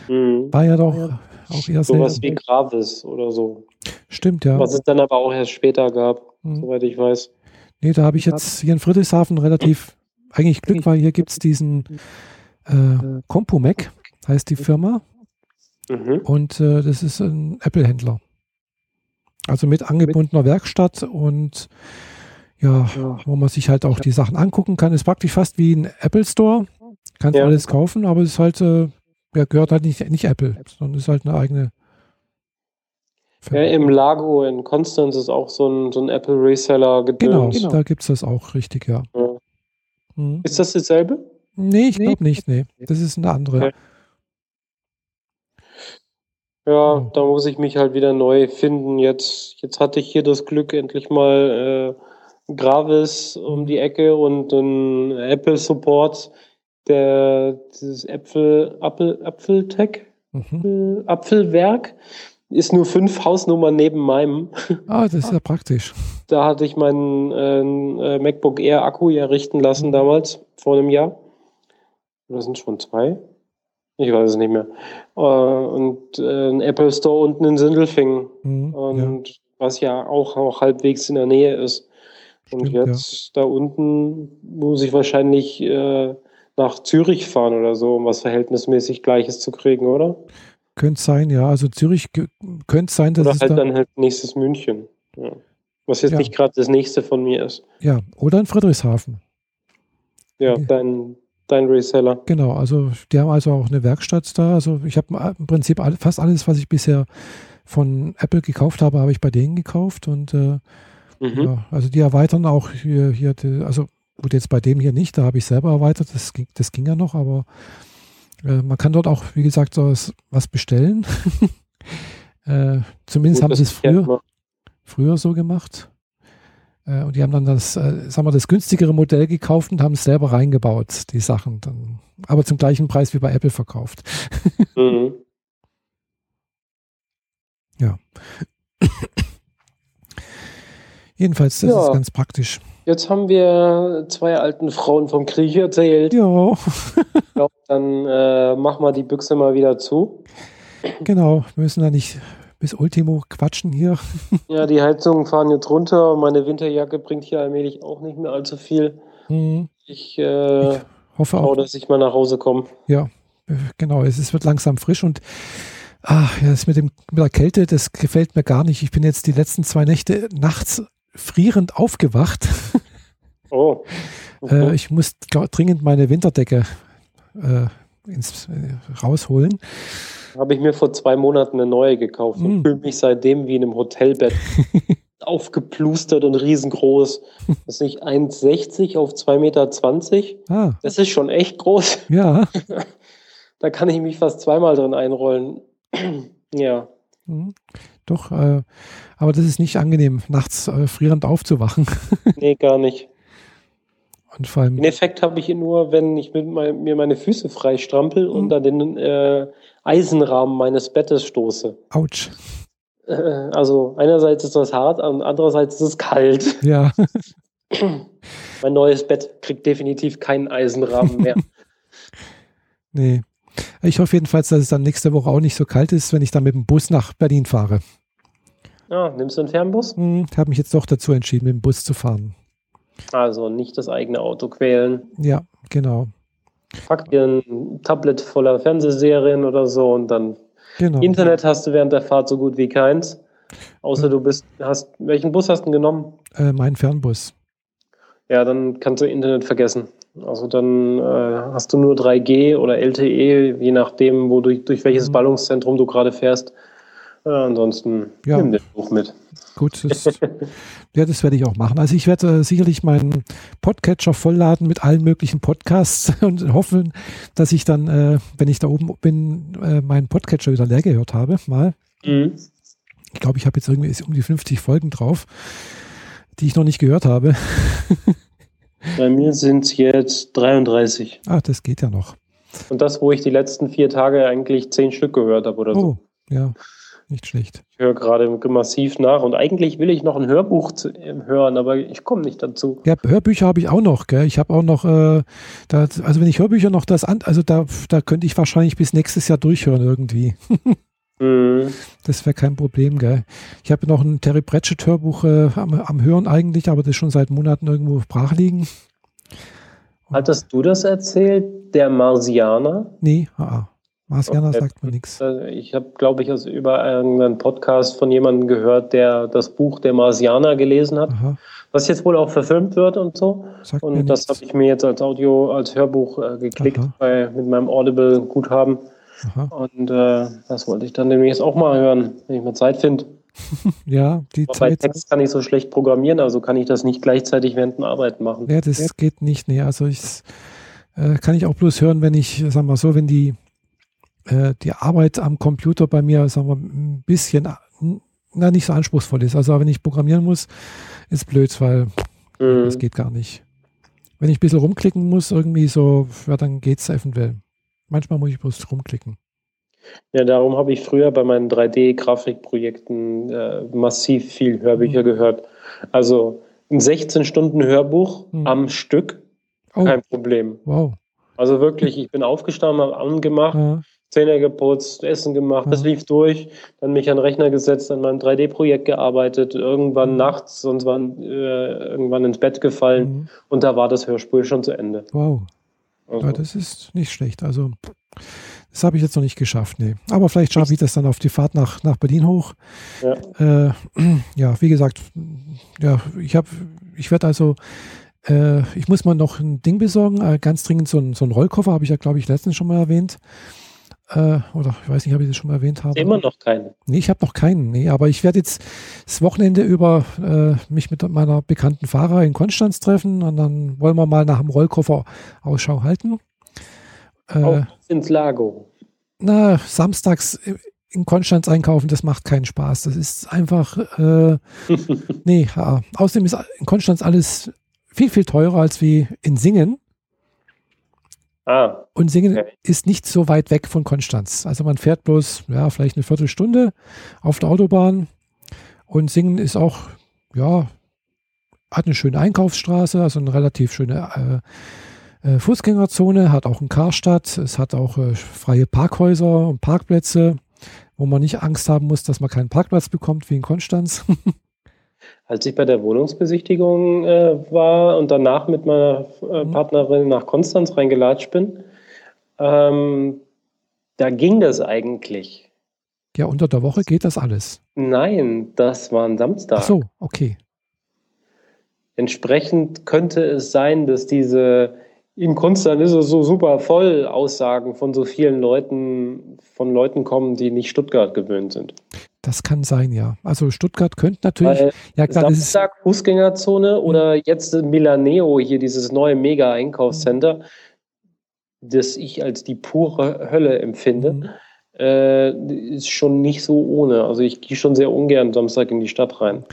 Mhm. War ja doch auch eher Sowas wie Gravis oder so. Stimmt, ja. Was es dann aber auch erst später gab, mhm. soweit ich weiß. Nee, da habe ich jetzt hier in Friedrichshafen relativ eigentlich Glück, weil hier gibt es diesen äh, Compomec, heißt die Firma. Mhm. Und äh, das ist ein Apple-Händler. Also mit angebundener Werkstatt und ja, wo man sich halt auch die Sachen angucken kann. Ist praktisch fast wie ein Apple Store. Kannst ja. alles kaufen, aber es ist halt äh, ja, gehört halt nicht, nicht Apple, sondern ist halt eine eigene. Ja, im Lago in Konstanz ist auch so ein, so ein Apple Reseller gedöns. Genau, genau. da gibt es das auch richtig, ja. ja. Mhm. Ist das dasselbe? Nee, ich glaube nicht, nee. Das ist eine andere. Okay. Ja, oh. da muss ich mich halt wieder neu finden. Jetzt, jetzt hatte ich hier das Glück, endlich mal äh, Gravis um mhm. die Ecke und einen Apple Support der, dieses Äpfel, Apfel, Apfeltech, mhm. Apfelwerk, ist nur fünf Hausnummern neben meinem. Ah, das ist ja praktisch. Da hatte ich meinen äh, MacBook Air Akku ja richten lassen damals, vor einem Jahr. Das sind schon zwei. Ich weiß es nicht mehr. Äh, und äh, ein Apple Store unten in Sindelfingen. Mhm, und ja. was ja auch, auch halbwegs in der Nähe ist. Und Stimmt, jetzt ja. da unten muss ich wahrscheinlich äh, nach Zürich fahren oder so, um was verhältnismäßig Gleiches zu kriegen, oder? Könnte sein, ja. Also Zürich könnte sein, dass oder halt da dann halt nächstes München. Ja. Was jetzt ja. nicht gerade das nächste von mir ist. Ja, oder in Friedrichshafen. Ja, dein, dein Reseller. Genau, also die haben also auch eine Werkstatt da. Also ich habe im Prinzip fast alles, was ich bisher von Apple gekauft habe, habe ich bei denen gekauft und äh, mhm. ja, also die erweitern auch hier, hier die, also gut, jetzt bei dem hier nicht, da habe ich selber erweitert, das ging, das ging ja noch, aber äh, man kann dort auch, wie gesagt, so was, was bestellen. äh, zumindest gut, haben sie es früher, früher so gemacht. Äh, und die haben dann das, äh, sagen wir, das günstigere Modell gekauft und haben es selber reingebaut, die Sachen. Dann, aber zum gleichen Preis wie bei Apple verkauft. Mhm. ja. Jedenfalls, das ja. ist ganz praktisch. Jetzt haben wir zwei alten Frauen vom Krieg erzählt. Ja. ich glaube, dann äh, machen wir die Büchse mal wieder zu. Genau, wir müssen da nicht bis Ultimo quatschen hier. ja, die Heizungen fahren jetzt runter. Meine Winterjacke bringt hier allmählich auch nicht mehr allzu viel. Mhm. Ich, äh, ich hoffe auch, dass ich mal nach Hause komme. Ja, genau. Es, es wird langsam frisch und ach, das mit, dem, mit der Kälte, das gefällt mir gar nicht. Ich bin jetzt die letzten zwei Nächte nachts frierend aufgewacht. Oh. Okay. äh, ich muss dringend meine Winterdecke äh, ins, äh, rausholen. Habe ich mir vor zwei Monaten eine neue gekauft und mm. fühle mich seitdem wie in einem Hotelbett. aufgeplustert und riesengroß. Das ist nicht 1,60 auf 2,20 Meter. Ah. Das ist schon echt groß. Ja. da kann ich mich fast zweimal drin einrollen. ja. Mhm. Doch, äh, aber das ist nicht angenehm, nachts äh, frierend aufzuwachen. nee, gar nicht. Und vor allem, Den Effekt habe ich nur, wenn ich mit mein, mir meine Füße frei strampel mhm. und an den äh, Eisenrahmen meines Bettes stoße. Autsch. Äh, also einerseits ist das hart, andererseits ist es kalt. Ja. mein neues Bett kriegt definitiv keinen Eisenrahmen mehr. nee. Ich hoffe jedenfalls, dass es dann nächste Woche auch nicht so kalt ist, wenn ich dann mit dem Bus nach Berlin fahre. Ja, nimmst du einen Fernbus? Hm, habe mich jetzt doch dazu entschieden, mit dem Bus zu fahren. Also nicht das eigene Auto quälen. Ja, genau. Pack dir ein Tablet voller Fernsehserien oder so und dann genau. Internet hast du während der Fahrt so gut wie keins. Außer du bist, hast, welchen Bus hast du genommen? Äh, mein Fernbus. Ja, dann kannst du Internet vergessen. Also dann äh, hast du nur 3G oder LTE, je nachdem, wo du, durch welches mhm. Ballungszentrum du gerade fährst. Äh, ansonsten ja. nimm den Buch mit. Gut, das, ja, das werde ich auch machen. Also ich werde äh, sicherlich meinen Podcatcher vollladen mit allen möglichen Podcasts und hoffen, dass ich dann, äh, wenn ich da oben bin, äh, meinen Podcatcher wieder leer gehört habe, mal. Mhm. Ich glaube, ich habe jetzt irgendwie um die 50 Folgen drauf, die ich noch nicht gehört habe. Bei mir sind es jetzt 33. Ah, das geht ja noch. Und das, wo ich die letzten vier Tage eigentlich zehn Stück gehört habe oder oh, so. Ja, nicht schlecht. Ich höre gerade massiv nach und eigentlich will ich noch ein Hörbuch äh, hören, aber ich komme nicht dazu. Ja, Hörbücher habe ich auch noch, gell? Ich habe auch noch, äh, da, also wenn ich Hörbücher noch das an, also da, da könnte ich wahrscheinlich bis nächstes Jahr durchhören irgendwie. mhm. Das wäre kein Problem, gell? Ich habe noch ein Terry Pratchett Hörbuch äh, am, am Hören eigentlich, aber das schon seit Monaten irgendwo brach liegen. Hattest du das erzählt, der Marsianer? Nee, ah. Marsianer okay. sagt mir nichts. Äh, ich habe, glaube ich, aus über einen Podcast von jemandem gehört, der das Buch Der Marsianer gelesen hat, Aha. was jetzt wohl auch verfilmt wird und so. Sagt und das habe ich mir jetzt als Audio, als Hörbuch äh, geklickt bei, mit meinem Audible-Guthaben. Und äh, das wollte ich dann demnächst auch mal hören, wenn ich mal Zeit finde. ja, die Aber Zeit. Bei Text kann ich so schlecht programmieren, also kann ich das nicht gleichzeitig während der Arbeit machen. Ja, das ja. geht nicht. Nee, also ich äh, kann ich auch bloß hören, wenn ich, sagen wir so, wenn die äh, die Arbeit am Computer bei mir, sagen wir, ein bisschen na, nicht so anspruchsvoll ist. Also wenn ich programmieren muss, ist blöd, weil mhm. das geht gar nicht. Wenn ich ein bisschen rumklicken muss, irgendwie so, ja, dann geht es eventuell. Manchmal muss ich bloß rumklicken. Ja, darum habe ich früher bei meinen 3D-Grafikprojekten äh, massiv viel Hörbücher mhm. gehört. Also ein 16 Stunden Hörbuch mhm. am Stück, oh. kein Problem. Wow. Also wirklich, ich bin aufgestanden, habe angemacht, Ja. Zähne geputzt, Essen gemacht, das Ja. lief durch, dann mich an den Rechner gesetzt, an meinem 3D-Projekt gearbeitet, irgendwann Mhm. nachts, sonst waren, äh, irgendwann ins Bett gefallen Mhm. und da war das Hörspiel schon zu Ende. Wow. Also, Ja, das ist nicht schlecht. Also, das habe ich jetzt noch nicht geschafft, nee. Aber vielleicht schaffe ich das dann auf die Fahrt nach, nach Berlin hoch. Ja. Äh, ja, wie gesagt, ja, ich habe, ich werde also, äh, ich muss mal noch ein Ding besorgen, äh, ganz dringend so ein, so ein Rollkoffer, habe ich ja, glaube ich, letztens schon mal erwähnt. Äh, oder ich weiß nicht, ob ich das schon mal erwähnt habe. immer noch keine. Nee, ich habe noch keinen. Nee, aber ich werde jetzt das Wochenende über äh, mich mit meiner bekannten Fahrer in Konstanz treffen und dann wollen wir mal nach dem Rollkoffer Ausschau halten. Äh, ins Lago. na, samstags in Konstanz einkaufen, das macht keinen Spaß. Das ist einfach, äh, nee, ja. außerdem ist in Konstanz alles viel, viel teurer als wie in Singen. Ah, Und Singen Okay. ist nicht so weit weg von Konstanz. Also man fährt bloß, ja, vielleicht eine Viertelstunde auf der Autobahn. Und Singen ist auch, ja, hat eine schöne Einkaufsstraße, also eine relativ schöne äh, äh, Fußgängerzone, hat auch einen Karstadt, es hat auch äh, freie Parkhäuser und Parkplätze, wo man nicht Angst haben muss, dass man keinen Parkplatz bekommt, wie in Konstanz. als ich bei der Wohnungsbesichtigung äh, war und danach mit meiner äh, Mhm. Partnerin nach Konstanz reingelatscht bin, ähm, da ging das eigentlich. ja, unter der Woche geht das alles. Nein, das war ein Samstag. Ach so, okay. Entsprechend könnte es sein, dass diese in Konstanz ist es so super voll Aussagen von so vielen Leuten, von Leuten kommen, die nicht Stuttgart gewöhnt sind. Das kann sein, ja. Also Stuttgart könnte natürlich, Weil ja klar, das ist, Samstag Fußgängerzone oder jetzt Milaneo, hier dieses neue Mega-Einkaufscenter, das ich als die pure Hölle empfinde, Mhm. äh, ist schon nicht so ohne. Also ich gehe schon sehr ungern Samstag in die Stadt rein.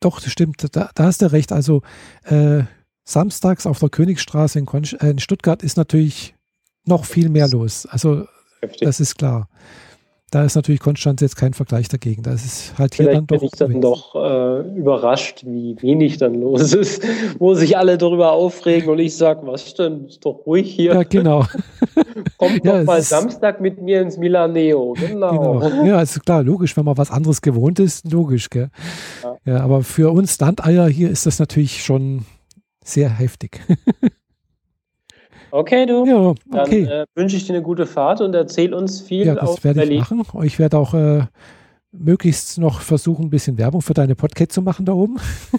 Doch, das stimmt, da, da hast du recht. Also äh, samstags auf der Königsstraße in, Konst äh, in Stuttgart ist natürlich noch viel mehr los. Also Heftig. das ist klar. Da ist natürlich Konstanz jetzt kein Vergleich dagegen. Das ist halt hier Vielleicht dann doch. bin ich dann doch äh, überrascht, wie wenig dann los ist, wo sich alle darüber aufregen und ich sage, was denn, ist doch ruhig hier. Ja, genau. Kommt ja, doch mal ist- Samstag mit mir ins Milaneo. Genau. genau. Ja, also klar, logisch, wenn man was anderes gewohnt ist, logisch, gell? Ja. Ja, aber für uns Landeier hier ist das natürlich schon sehr heftig. Okay, du. ja, Dann okay. äh, wünsche ich dir eine gute Fahrt und erzähl uns viel Ja, das werde ich machen. Ich werde auch äh, möglichst noch versuchen, ein bisschen Werbung für deine Podcast zu machen da oben.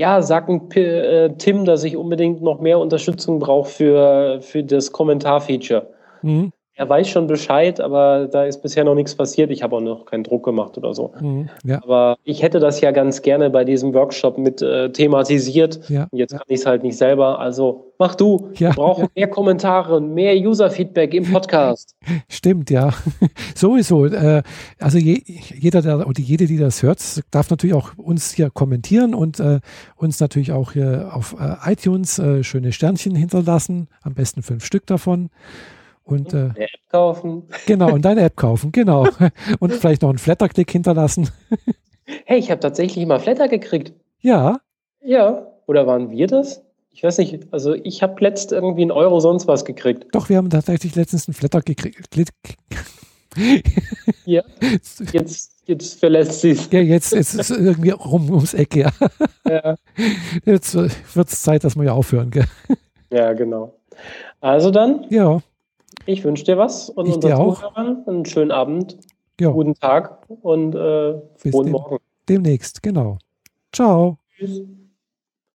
Ja, sag ein P äh, Tim, dass ich unbedingt noch mehr Unterstützung brauche für, für das Kommentarfeature. Mhm. Er weiß schon Bescheid, aber da ist bisher noch nichts passiert. Ich habe auch noch keinen Druck gemacht oder so. Mhm. Ja, Aber ich hätte das ja ganz gerne bei diesem Workshop mit äh, thematisiert. ja. Und Jetzt kann ich es halt nicht selber. Also mach du. Ja. Wir brauchen mehr Kommentare und mehr User-Feedback im Podcast. Stimmt, ja. Sowieso. Äh, also je, jeder, der oder jede, die das hört, darf natürlich auch uns hier kommentieren und äh, uns natürlich auch hier auf äh, iTunes äh, schöne Sternchen hinterlassen. Am besten fünf Stück davon. Und äh, Eine App kaufen. genau, und deine App kaufen, genau. Und vielleicht noch einen Flatterklick hinterlassen. Hey, ich habe tatsächlich mal Flatter gekriegt. Ja, Ja. Oder waren wir das? Ich weiß nicht. Also ich habe letzt irgendwie einen Euro sonst was gekriegt. doch, wir haben tatsächlich letztens einen Flatter gekriegt. Ja. Jetzt, jetzt verlässt sie es. Ja, jetzt, jetzt ist es irgendwie rum ums Eck, ja. Ja. Jetzt wird es Zeit, dass wir ja aufhören, gell? ja, genau. Also dann, Ja, ich wünsche dir was und Ich unseren dir auch. Zuhörern einen schönen Abend, ja, guten Tag und äh, Bis frohen denn. Morgen. demnächst, genau. Ciao. Tschüss.